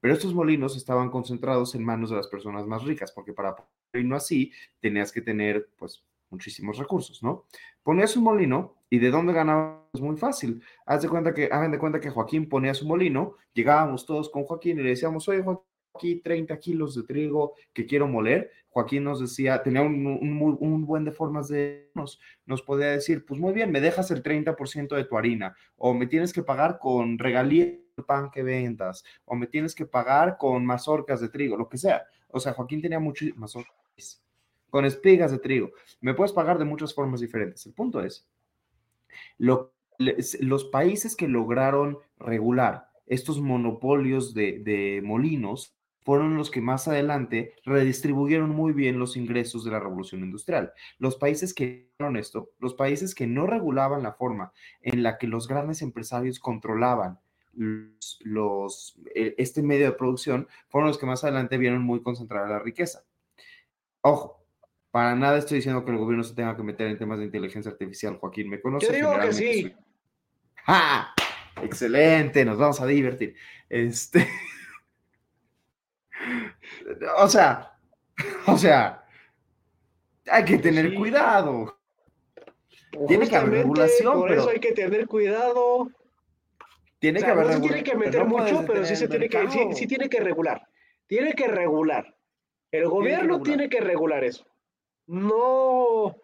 Pero estos molinos estaban concentrados en manos de las personas más ricas, porque para poner así tenías que tener, pues, muchísimos recursos, ¿no? Ponías un molino y de dónde ganabas muy fácil. Haz de cuenta que, hagan de cuenta que Joaquín ponía su molino, llegábamos todos con Joaquín y le decíamos, oye, Joaquín, aquí 30 kilos de trigo que quiero moler. Joaquín nos decía, tenía un, un, buen de formas de nos, nos podía decir, pues muy bien, me dejas el 30% de tu harina, o me tienes que pagar con regalías el pan que vendas, o me tienes que pagar con mazorcas de trigo, lo que sea. O sea, Joaquín tenía muchísimas mazorcas con espigas de trigo. Me puedes pagar de muchas formas diferentes. El punto es, lo, los países que lograron regular estos monopolios de, de molinos fueron los que más adelante redistribuyeron muy bien los ingresos de la revolución industrial. Los países que hicieron esto, los países que no regulaban la forma en la que los grandes empresarios controlaban los, e, este medio de producción, fueron los que más adelante vieron muy concentrada la riqueza. Ojo, para nada estoy diciendo que el gobierno se tenga que meter en temas de inteligencia artificial, Joaquín, ¿me conoce? Yo digo que sí. ¡Ja! Excelente, nos vamos a divertir. Este... O sea, o sea, hay que tener cuidado. Tiene que haber regulación, por eso hay que tener cuidado. Tiene que haber no se tiene que meter mucho, pero sí se tiene que, sí, tiene que regular. Tiene que regular. El gobierno tiene que regular, eso. No,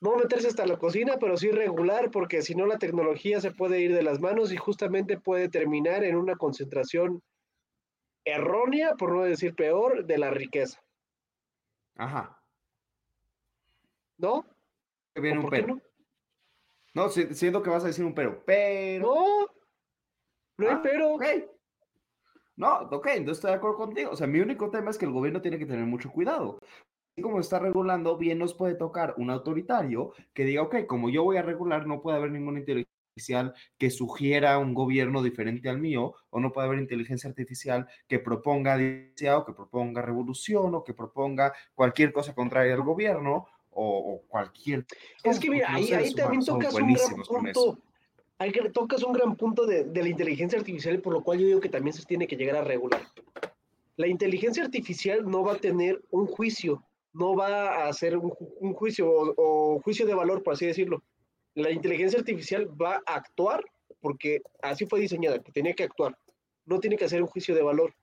no meterse hasta la cocina, pero sí regular, porque si no la tecnología se puede ir de las manos y justamente puede terminar en una concentración errónea, por no decir peor, de la riqueza. Ajá. ¿No? Viene un pero. No, siento que vas a decir un pero, pero. No, no hay ah, pero. No, ok, entonces estoy de acuerdo contigo. O sea, mi único tema es que el gobierno tiene que tener mucho cuidado. Así como está regulando, bien nos puede tocar un autoritario que diga, ok, como yo voy a regular, no puede haber ninguna inteligencia artificial que sugiera un gobierno diferente al mío, o no puede haber inteligencia artificial que proponga o que proponga revolución o que proponga cualquier cosa contraria al gobierno o, cualquier. Es que mira, ahí, también tocas un gran punto. Ahí que tocas un gran punto de, la inteligencia artificial, por lo cual yo digo que también se tiene que llegar a regular. La inteligencia artificial no va a tener un juicio, no va a hacer un, juicio o juicio de valor, por así decirlo la inteligencia artificial va a actuar porque así fue diseñada, que tenía que actuar, no tiene que hacer un juicio de valor.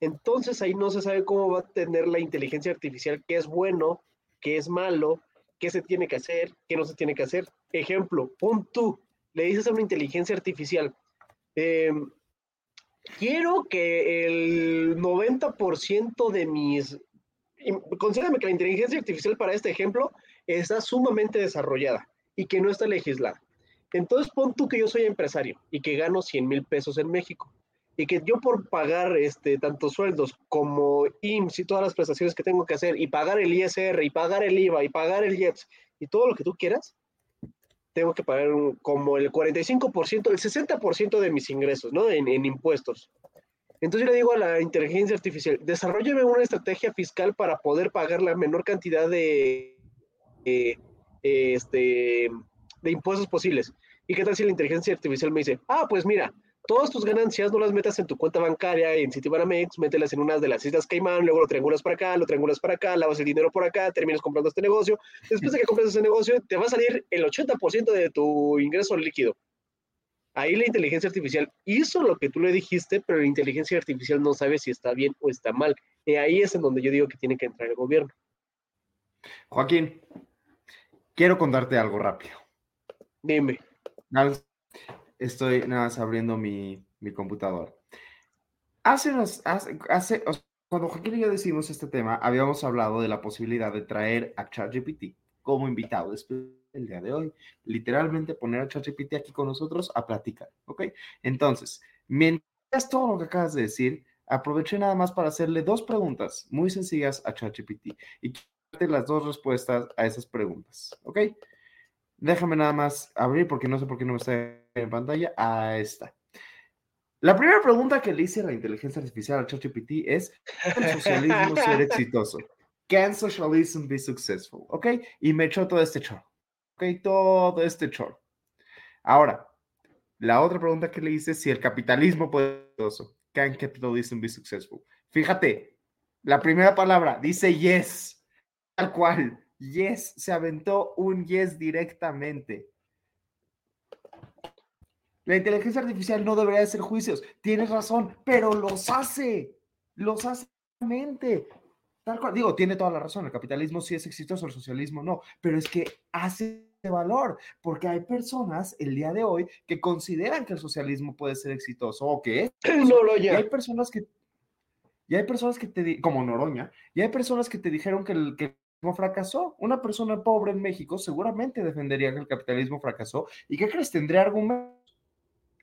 Entonces ahí no se sabe cómo va a tener la inteligencia artificial, qué es bueno, qué es malo, qué se tiene que hacer, qué no se tiene que hacer. Ejemplo, pon tú, le dices a una inteligencia artificial, em, quiero que el 90% de mis... Considérame que la inteligencia artificial para este ejemplo está sumamente desarrollada y que no está legislada. Entonces pon tú que yo soy empresario y que gano 100 mil pesos en México y que yo por pagar este, tantos sueldos como IMSS y todas las prestaciones que tengo que hacer y pagar el ISR y pagar el IVA y pagar el IEPS y todo lo que tú quieras, tengo que pagar como el 45%, el 60% de mis ingresos, ¿no? En, impuestos. Entonces yo le digo a la inteligencia artificial, desarrolleme una estrategia fiscal para poder pagar la menor cantidad de, este, de impuestos posibles. ¿Y qué tal si la inteligencia artificial me dice, ah, pues mira, todas tus ganancias no las metas en tu cuenta bancaria, en Citibanamex, mételas en unas de las Islas Caimán, luego lo triangulas para acá, lo triangulas para acá, lavas el dinero por acá, terminas comprando este negocio. Después de que compres ese negocio, te va a salir el 80% de tu ingreso líquido. Ahí la inteligencia artificial hizo lo que tú le dijiste, pero la inteligencia artificial no sabe si está bien o está mal. Y ahí es en donde yo digo que tiene que entrar el gobierno. Joaquín, quiero contarte algo rápido. Dime. Estoy nada más abriendo mi, mi computadora. Hace, hace, hace, cuando Joaquín y yo decidimos este tema, habíamos hablado de la posibilidad de traer a ChatGPT como invitado del día de hoy. Literalmente poner a ChatGPT aquí con nosotros a platicar, ¿ok? Entonces, mientras todo lo que acabas de decir, aproveché nada más para hacerle dos preguntas muy sencillas a ChatGPT y las dos respuestas a esas preguntas, ¿ok? Déjame nada más abrir porque no sé por qué no me está en pantalla. Ahí está. La primera pregunta que le hice a la inteligencia artificial al ChatGPT es: ¿Can socialismo ser exitoso? ¿Can socialism be successful? ¿Ok? Y me echó todo este chorro. ¿Ok? Todo este chorro. Ahora, la otra pregunta que le hice es si el capitalismo puede ser exitoso. ¿Can capitalism be successful? Fíjate, la primera palabra dice yes, tal cual. Yes, se aventó un yes directamente. La inteligencia artificial no debería hacer juicios. Tienes razón, pero los hace. Los hace Tal cual. Digo, tiene toda la razón. El capitalismo sí es exitoso, el socialismo no. Pero es que hace valor, porque hay personas el día de hoy que consideran que el socialismo puede ser exitoso o que es. No lo ya. Y hay personas que. Y hay personas que te como Noroña, y hay personas que te dijeron que el, que fracasó. Una persona pobre en México seguramente defendería que el capitalismo fracasó. ¿Y qué crees? Tendría argumentos.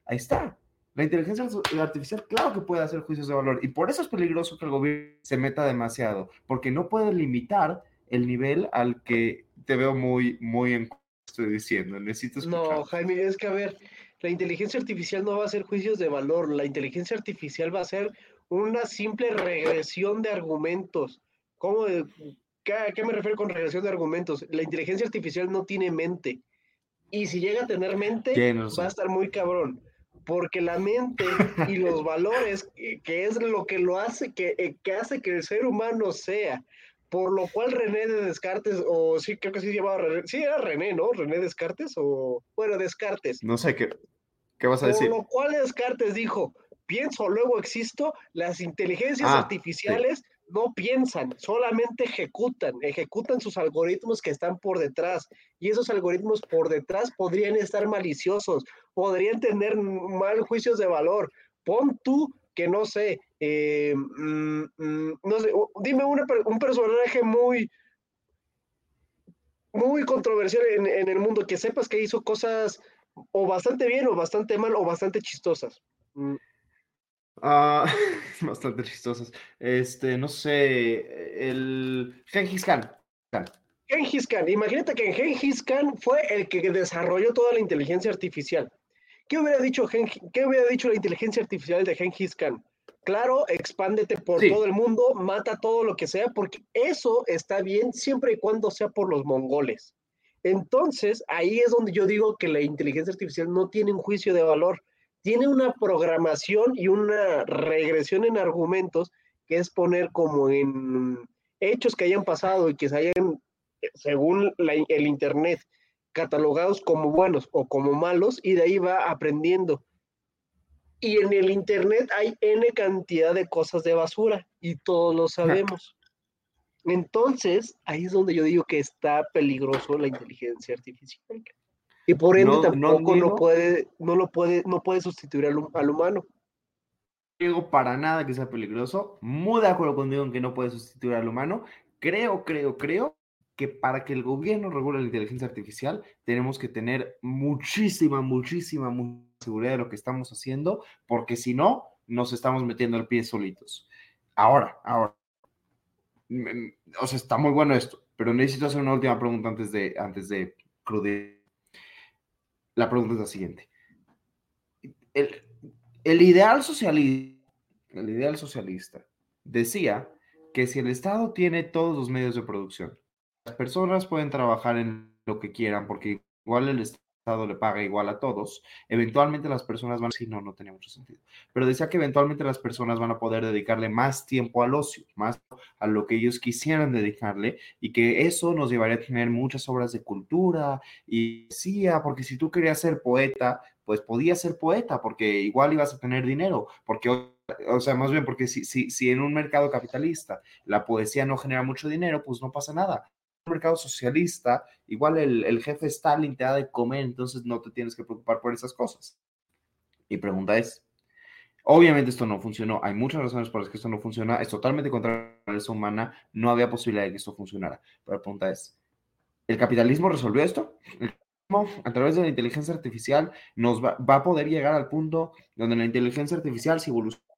Ahí está. La inteligencia artificial, claro que puede hacer juicios de valor. Y por eso es peligroso que el gobierno se meta demasiado, porque no puede limitar el nivel al que te veo muy, muy en estoy diciendo. Necesito escuchar. No, Jaime, es que a ver, la inteligencia artificial no va a hacer juicios de valor. La inteligencia artificial va a ser una simple regresión de argumentos. ¿Cómo, ¿A qué me refiero con regresión de argumentos? La inteligencia artificial no tiene mente. Y si llega a tener mente, va a estar muy cabrón. Porque la mente y los valores, que es lo que lo hace, que, eh, que hace que el ser humano sea. Por lo cual René de Descartes, o sí, creo que sí llamaba René, sí era René, ¿no? René Descartes, o bueno, Descartes. No sé qué, qué vas a decir. Por lo cual Descartes dijo, pienso, luego existo, las inteligencias ah, artificiales no piensan, solamente ejecutan, ejecutan sus algoritmos que están por detrás. Y esos algoritmos por detrás podrían estar maliciosos, podrían tener mal juicios de valor. Pon tú que no sé, eh, mm, mm, no sé, dime un personaje muy, muy controversial en, en el mundo que sepas que hizo cosas o bastante bien o bastante mal o bastante chistosas. Mm. Ah, bastante chistosas. Este, no sé, el Genghis Khan. Genghis Khan, imagínate que Genghis Khan fue el que desarrolló toda la inteligencia artificial. ¿Qué hubiera dicho, ¿qué hubiera dicho la inteligencia artificial de Genghis Khan? Claro, expándete por todo el mundo, mata todo lo que sea, porque eso está bien siempre y cuando sea por los mongoles. Entonces, ahí es donde yo digo que la inteligencia artificial no tiene un juicio de valor tiene una programación y una regresión en argumentos que es poner como en hechos que hayan pasado y que se hayan, según el Internet, catalogados como buenos o como malos y de ahí va aprendiendo. Y en el Internet hay N cantidad de cosas de basura y todos lo sabemos. Entonces, ahí es donde yo digo que está peligroso la inteligencia artificial. Y por ende tampoco no, puede, no lo puede, no puede sustituir al, humano. digo para nada que sea peligroso. Muy de acuerdo contigo en que no puede sustituir al humano. Creo, creo, creo que para que el gobierno regule la inteligencia artificial tenemos que tener muchísima, muchísima, muchísima seguridad de lo que estamos haciendo, porque si no, nos estamos metiendo el pie solitos. Ahora, ahora. O sea, está muy bueno esto, pero necesito hacer una última pregunta antes de, antes de crudir. La pregunta es la siguiente. El, el ideal socialista, ideal socialista decía que si el Estado tiene todos los medios de producción, las personas pueden trabajar en lo que quieran porque igual el Estado le paga igual a todos, eventualmente las personas van, sí, no, no tenía mucho sentido, pero decía que eventualmente las personas van a poder dedicarle más tiempo al ocio, más a lo que ellos quisieran dedicarle y que eso nos llevaría a tener muchas obras de cultura y decía, porque si tú querías ser poeta, pues podías ser poeta porque igual ibas a tener dinero, porque o sea, más bien porque si, si, si en un mercado capitalista la poesía no genera mucho dinero, pues no pasa nada mercado socialista, igual el, el, jefe Stalin te de comer, entonces no te tienes que preocupar por esas cosas. Mi pregunta es, obviamente esto no funcionó, hay muchas razones por las que esto no funciona, es totalmente contra la naturaleza humana, no había posibilidad de que esto funcionara. Pero la pregunta es, ¿el capitalismo resolvió esto? a través de la inteligencia artificial nos va, va, a poder llegar al punto donde la inteligencia artificial se evoluciona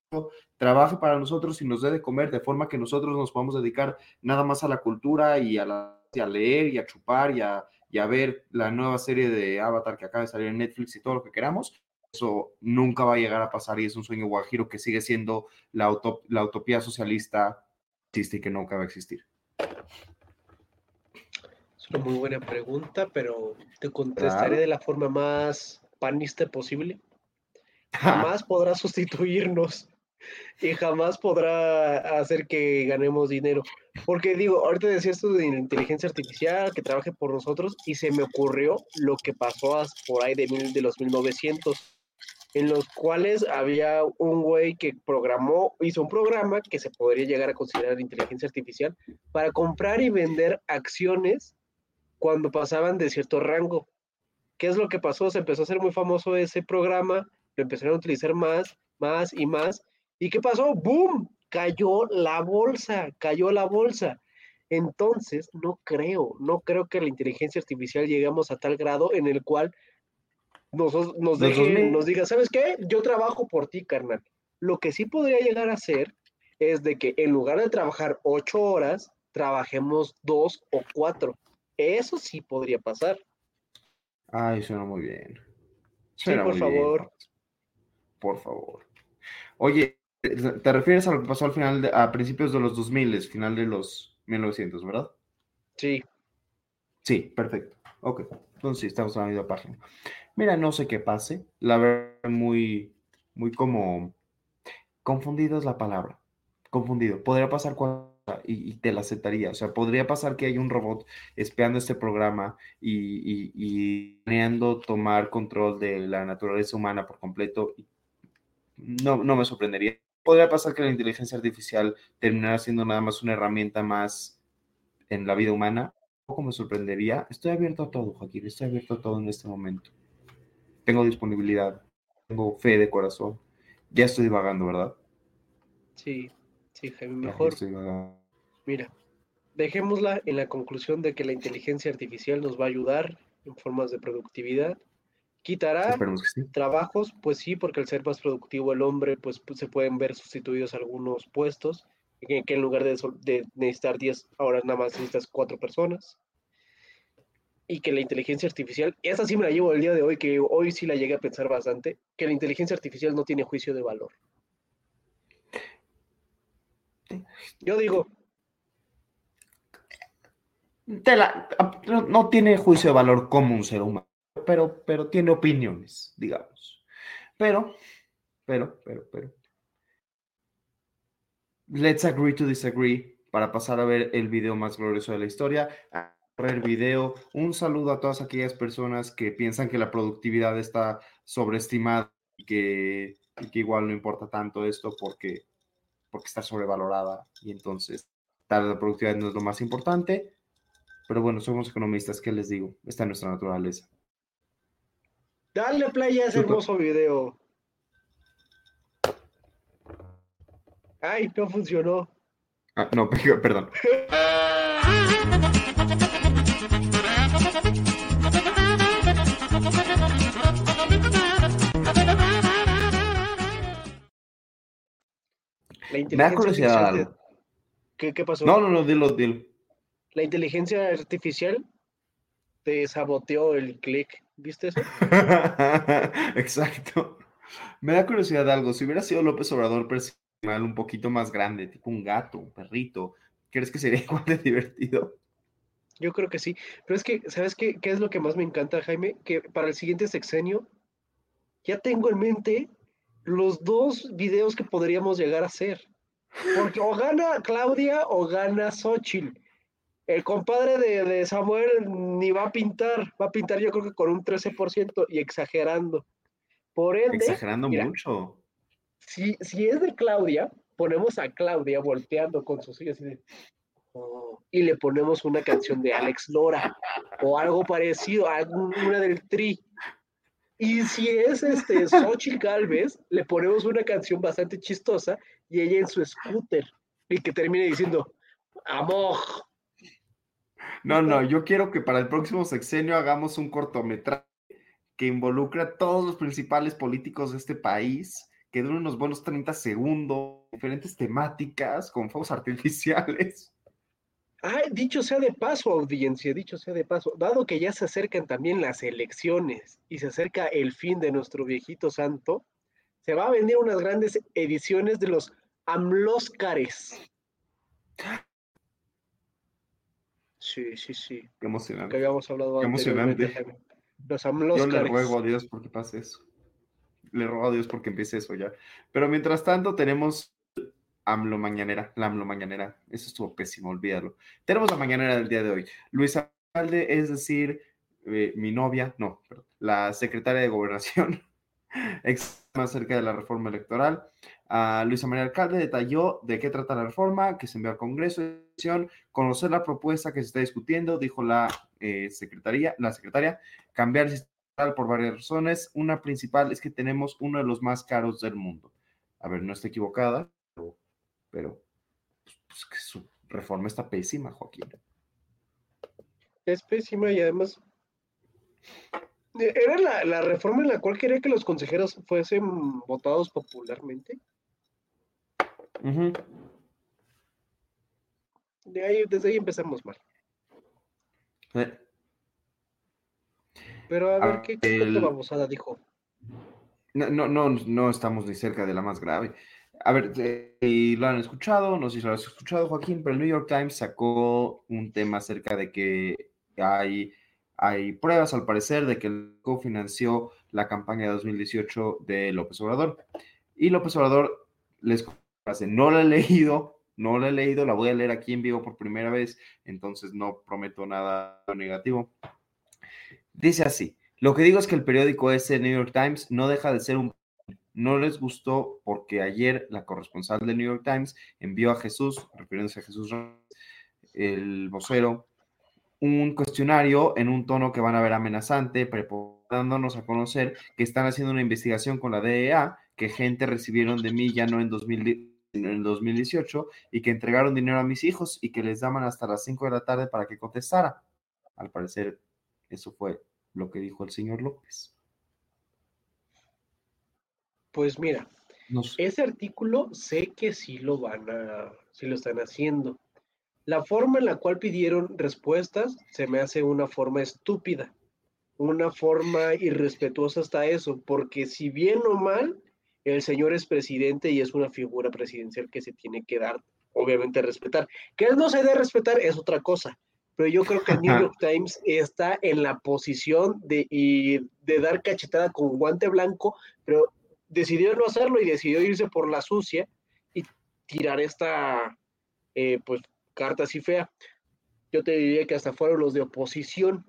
trabaje para nosotros y nos dé de comer de forma que nosotros nos podamos dedicar nada más a la cultura y a, la, a leer y a chupar y a, y a, ver la nueva serie de Avatar que acaba de salir en Netflix y todo lo que queramos. Eso nunca va a llegar a pasar y es un sueño guajiro que sigue siendo la, la utopía socialista existe y que nunca va a existir. Es una muy buena pregunta, pero te contestaré de la forma más panista posible. Jamás podrá sustituirnos y jamás podrá hacer que ganemos dinero. Porque digo, ahorita decía esto de inteligencia artificial, que trabaje por nosotros, y se me ocurrió lo que pasó por ahí de, mil, de los 1900, en los cuales había un güey que programó, hizo un programa que se podría llegar a considerar inteligencia artificial para comprar y vender acciones cuando pasaban de cierto rango. ¿Qué es lo que pasó? Se empezó a hacer muy famoso ese programa, lo empezaron a utilizar más, más y más, ¿Y qué pasó? ¡Boom! Cayó la bolsa, cayó la bolsa. Entonces, no creo, no creo que la inteligencia artificial lleguemos a tal grado en el cual nos, nos, nos diga, ¿sabes qué? Yo trabajo por ti, carnal. Lo que sí podría llegar a ser es de que en lugar de trabajar ocho horas, trabajemos dos o cuatro. Eso sí podría pasar. Ay, suena muy bien. sí, por favor. Por favor. Oye, ¿Te refieres a lo que pasó al final, a principios de los 2000, final de los 1900, verdad? Sí. Sí, perfecto. Ok, entonces sí, estamos en la misma página. Mira, no sé qué pase. La verdad, muy, muy como... Confundido es la palabra. Confundido. Podría pasar cuando y, te la aceptaría. O sea, podría pasar que hay un robot espiando este programa y, y, planeando tomar control de la naturaleza humana por completo. No, no me sorprendería podría pasar que la inteligencia artificial terminara siendo nada más una herramienta más en la vida humana. Poco me sorprendería. Estoy abierto a todo, Joaquín. Estoy abierto a todo en este momento. Tengo disponibilidad. Tengo fe de corazón. Ya estoy divagando, ¿verdad? Sí, sí, Jaime. Mejor. Mira, dejémosla en la conclusión de que la inteligencia artificial nos va a ayudar en formas de productividad ¿Quitará trabajos? Pues sí, porque al ser más productivo el hombre, pues, pues se pueden ver sustituidos algunos puestos, que, en lugar de, de, necesitar 10, ahora nada más necesitas 4 personas. Y que la inteligencia artificial, esa sí me la llevo el día de hoy, que hoy sí la llegué a pensar bastante, que la inteligencia artificial no tiene juicio de valor. Yo digo... no tiene juicio de valor como un ser humano pero, pero tiene opiniones, digamos. Pero, pero, pero, pero. Let's agree to disagree para pasar a ver el video más glorioso de la historia. El video. Un saludo a todas aquellas personas que piensan que la productividad está sobreestimada y que, que igual no importa tanto esto porque, porque está sobrevalorada y entonces tal la productividad no es lo más importante. Pero bueno, somos economistas, ¿qué les digo? Está en nuestra naturaleza. Dale play a ese hermoso video. Ay, no funcionó. Ah, no, perdón. Me da curiosidad ¿Qué, ¿Qué, pasó? No, no, no, dilo, dilo. La inteligencia artificial te saboteó el clic. ¿Viste eso? Exacto. Me da curiosidad algo. Si hubiera sido López Obrador personal un poquito más grande, tipo un gato, un perrito, ¿crees que sería igual de divertido? Yo creo que sí. Pero es que, ¿sabes qué, qué es lo que más me encanta, Jaime? Que para el siguiente sexenio ya tengo en mente los dos videos que podríamos llegar a hacer. Porque o gana Claudia o gana Xochitl. El compadre de, Samuel ni va a pintar, va a pintar yo creo que con un 13% y exagerando. Por ende, exagerando mucho. Si, si es de Claudia, ponemos a Claudia volteando con sus hijas y, oh", y le ponemos una canción de Alex Lora o algo parecido, alguna del Tri. Y si es este Xochitl Galvez, le ponemos una canción bastante chistosa y ella en su scooter y que termine diciendo amor. No, no, yo quiero que para el próximo sexenio hagamos un cortometraje que involucre a todos los principales políticos de este país, que dure unos buenos 30 segundos, diferentes temáticas con fuegos artificiales. Ay, dicho sea de paso, audiencia, dicho sea de paso, dado que ya se acercan también las elecciones y se acerca el fin de nuestro viejito santo, se va a vender unas grandes ediciones de los AMLOSCARES. Sí, sí, sí. Qué emocionante. Que habíamos hablado Qué emocionante. Los Yo le ruego a Dios porque pase eso. Le ruego a Dios porque empiece eso ya. Pero mientras tanto tenemos AMLO Mañanera, la AMLO Mañanera. Eso estuvo pésimo, olvídalo. Tenemos la Mañanera del día de hoy. Luisa Alde, es decir, eh, mi novia, no, perdón, la secretaria de Gobernación, ex más cerca de la reforma electoral. Luisa María Alcalde detalló de qué trata la reforma, que se envió al Congreso, conocer la propuesta que se está discutiendo, dijo la eh, la secretaria, cambiar el sistema por varias razones. Una principal es que tenemos uno de los más caros del mundo. A ver, no está equivocada, pero, pues, pues, que su reforma está pésima, Joaquín. Es pésima y además era la, la, reforma en la cual quería que los consejeros fuesen votados popularmente. De ahí, desde ahí empezamos mal. Eh. Pero a ver, ¿qué, qué el... babosada dijo? No, no, no, no estamos ni cerca de la más grave. A ver, si lo han escuchado, no sé si lo has escuchado, Joaquín, pero el New York Times sacó un tema acerca de que hay, hay pruebas, al parecer, de que el financió la campaña de 2018 de López Obrador. Y López Obrador les no la he leído, no la he leído, la voy a leer aquí en vivo por primera vez, entonces no prometo nada negativo. Dice así, lo que digo es que el periódico ese, New York Times, no deja de ser un... No les gustó porque ayer la corresponsal del New York Times envió a Jesús, refiriéndose a Jesús, el vocero, un cuestionario en un tono que van a ver amenazante, preparándonos a conocer que están haciendo una investigación con la DEA, que gente recibieron de mí ya no en 2000 en el 2018 y que entregaron dinero a mis hijos y que les daban hasta las 5 de la tarde para que contestara. Al parecer, eso fue lo que dijo el señor López. Pues mira, ese artículo sé que sí lo van a, sí lo están haciendo. La forma en la cual pidieron respuestas se me hace una forma estúpida, una forma irrespetuosa hasta eso, porque si bien o mal, el señor es presidente y es una figura presidencial que se tiene que dar, obviamente, respetar. Que él no se dé respetar es otra cosa, pero yo creo que el New York Times está en la posición de, de dar cachetada con guante blanco, pero decidió no hacerlo y decidió irse por la sucia y tirar esta, eh, pues, carta así fea. Yo te diría que hasta fueron los de oposición,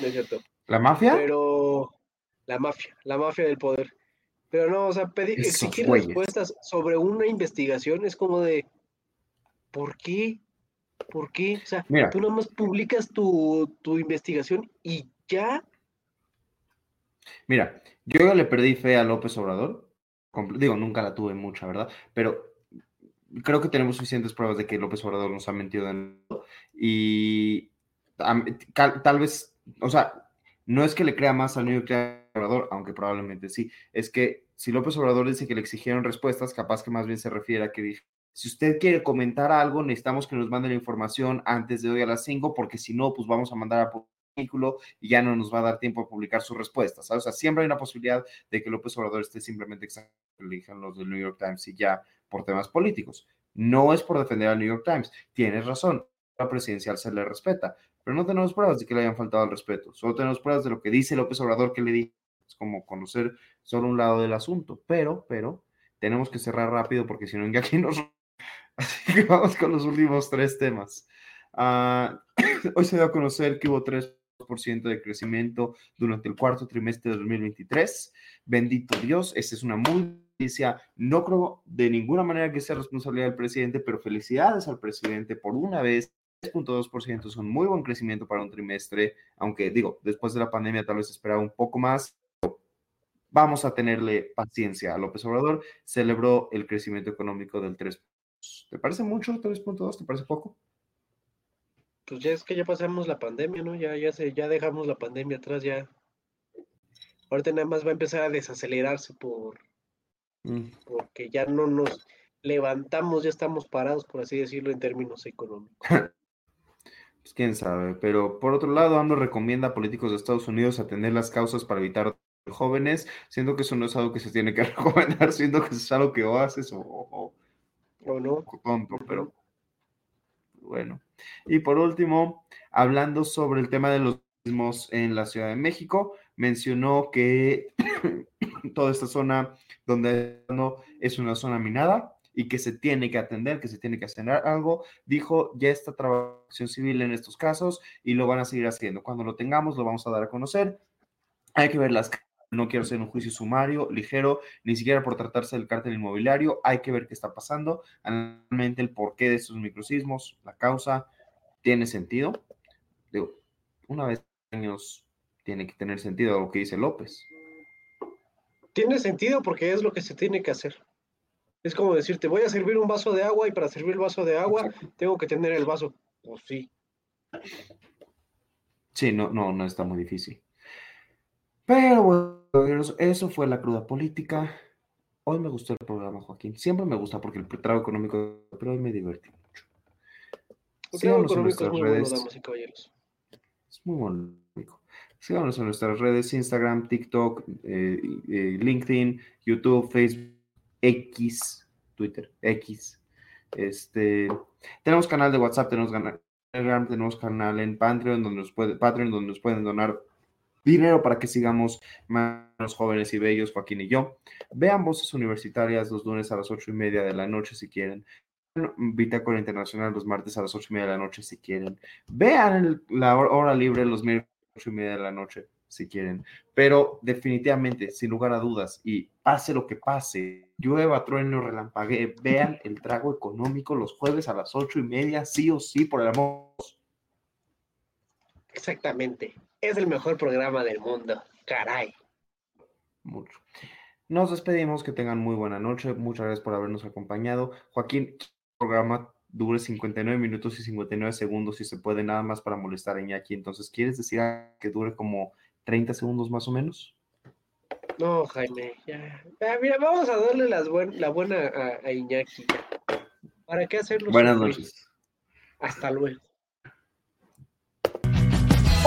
¿no es cierto? ¿La mafia? Pero la mafia, la mafia del poder. Pero no, o sea, pedir, exigir respuestas sobre una investigación es como de, ¿por qué? ¿Por qué? O sea, tú nomás publicas tu, investigación y ya. Mira, yo le perdí fe a López Obrador. Digo, nunca la tuve mucha, ¿verdad? Pero creo que tenemos suficientes pruebas de que López Obrador nos ha mentido y tal, vez, o sea, no es que le crea más al New York Obrador, aunque probablemente sí, es que si López Obrador dice que le exigieron respuestas, capaz que más bien se refiere a que dije, si usted quiere comentar algo, necesitamos que nos mande la información antes de hoy a las 5, porque si no, pues vamos a mandar a vehículo y ya no nos va a dar tiempo a publicar sus respuestas. O sea, siempre hay una posibilidad de que López Obrador esté simplemente elijan los del New York Times y ya por temas políticos. No es por defender al New York Times. Tienes razón, la presidencial se le respeta, pero no tenemos pruebas de que le hayan faltado al respeto. Solo tenemos pruebas de lo que dice López Obrador que le dijo. Como conocer solo un lado del asunto. Pero, pero, tenemos que cerrar rápido porque si no, aquí nos... Así que vamos con los últimos tres temas. Ah, hoy se dio a conocer que hubo 3% de crecimiento durante el cuarto trimestre de 2023. Bendito Dios, esta es una muy. No creo de ninguna manera que sea responsabilidad del presidente, pero felicidades al presidente por una vez. 3.2% es un muy buen crecimiento para un trimestre, aunque digo, después de la pandemia tal vez esperaba un poco más. Vamos a tenerle paciencia a López Obrador. Celebró el crecimiento económico del 3%. ¿Te parece mucho 3.2? ¿Te parece poco? Pues ya es que ya pasamos la pandemia, ¿no? Ya, ya, se, ya dejamos la pandemia atrás, ya. Ahorita nada más va a empezar a desacelerarse por, mm. porque ya no nos levantamos, ya estamos parados, por así decirlo, en términos económicos. pues quién sabe, pero por otro lado, AMLO recomienda a políticos de Estados Unidos atender las causas para evitar jóvenes, siendo que eso no es algo que se tiene que recomendar, siendo que es algo que o haces o, o, o no. tonto, pero bueno. Y por último, hablando sobre el tema de los mismos en la Ciudad de México, mencionó que toda esta zona donde no es una zona minada y que se tiene que atender, que se tiene que hacer algo. Dijo, ya está trabajación civil en estos casos y lo van a seguir haciendo. Cuando lo tengamos, lo vamos a dar a conocer. Hay que ver las no quiero hacer un juicio sumario, ligero, ni siquiera por tratarse del cártel inmobiliario. Hay que ver qué está pasando, realmente el porqué de estos microsismos, la causa, tiene sentido. Digo, una vez años tiene que tener sentido lo que dice López. Tiene sentido porque es lo que se tiene que hacer. Es como decirte, voy a servir un vaso de agua y para servir el vaso de agua tengo que tener el vaso. Pues sí. Sí, no, no, no está muy difícil. Pero bueno, eso fue la cruda política. Hoy me gustó el programa, Joaquín. Siempre me gusta porque el trago económico, pero hoy me divertí mucho. Síganos en nuestras redes. es muy bueno. Síganos en nuestras redes, Instagram, TikTok, eh, eh, LinkedIn, YouTube, Facebook, X, Twitter, X. Este, tenemos canal de WhatsApp, tenemos canal, tenemos canal en Patreon donde nos puede, Patreon donde nos pueden donar dinero para que sigamos más jóvenes y bellos, Joaquín y yo. Vean voces universitarias los lunes a las ocho y media de la noche si quieren. Bitácora Internacional los martes a las ocho y media de la noche si quieren. Vean la hora libre los miércoles a las ocho y media de la noche si quieren. Pero definitivamente, sin lugar a dudas, y pase lo que pase, llueva, trueno, relampague, vean el trago económico los jueves a las ocho y media, sí o sí, por el amor. Exactamente. Es el mejor programa del mundo. Caray. Mucho. Nos despedimos, que tengan muy buena noche. Muchas gracias por habernos acompañado. Joaquín, el programa dure 59 minutos y 59 segundos, si se puede, nada más para molestar a Iñaki. Entonces, ¿quieres decir que dure como 30 segundos más o menos? No, Jaime, ya. mira, vamos a darle las la buena a, Iñaki. ¿Para qué hacerlo? Buenas noches. Hasta luego.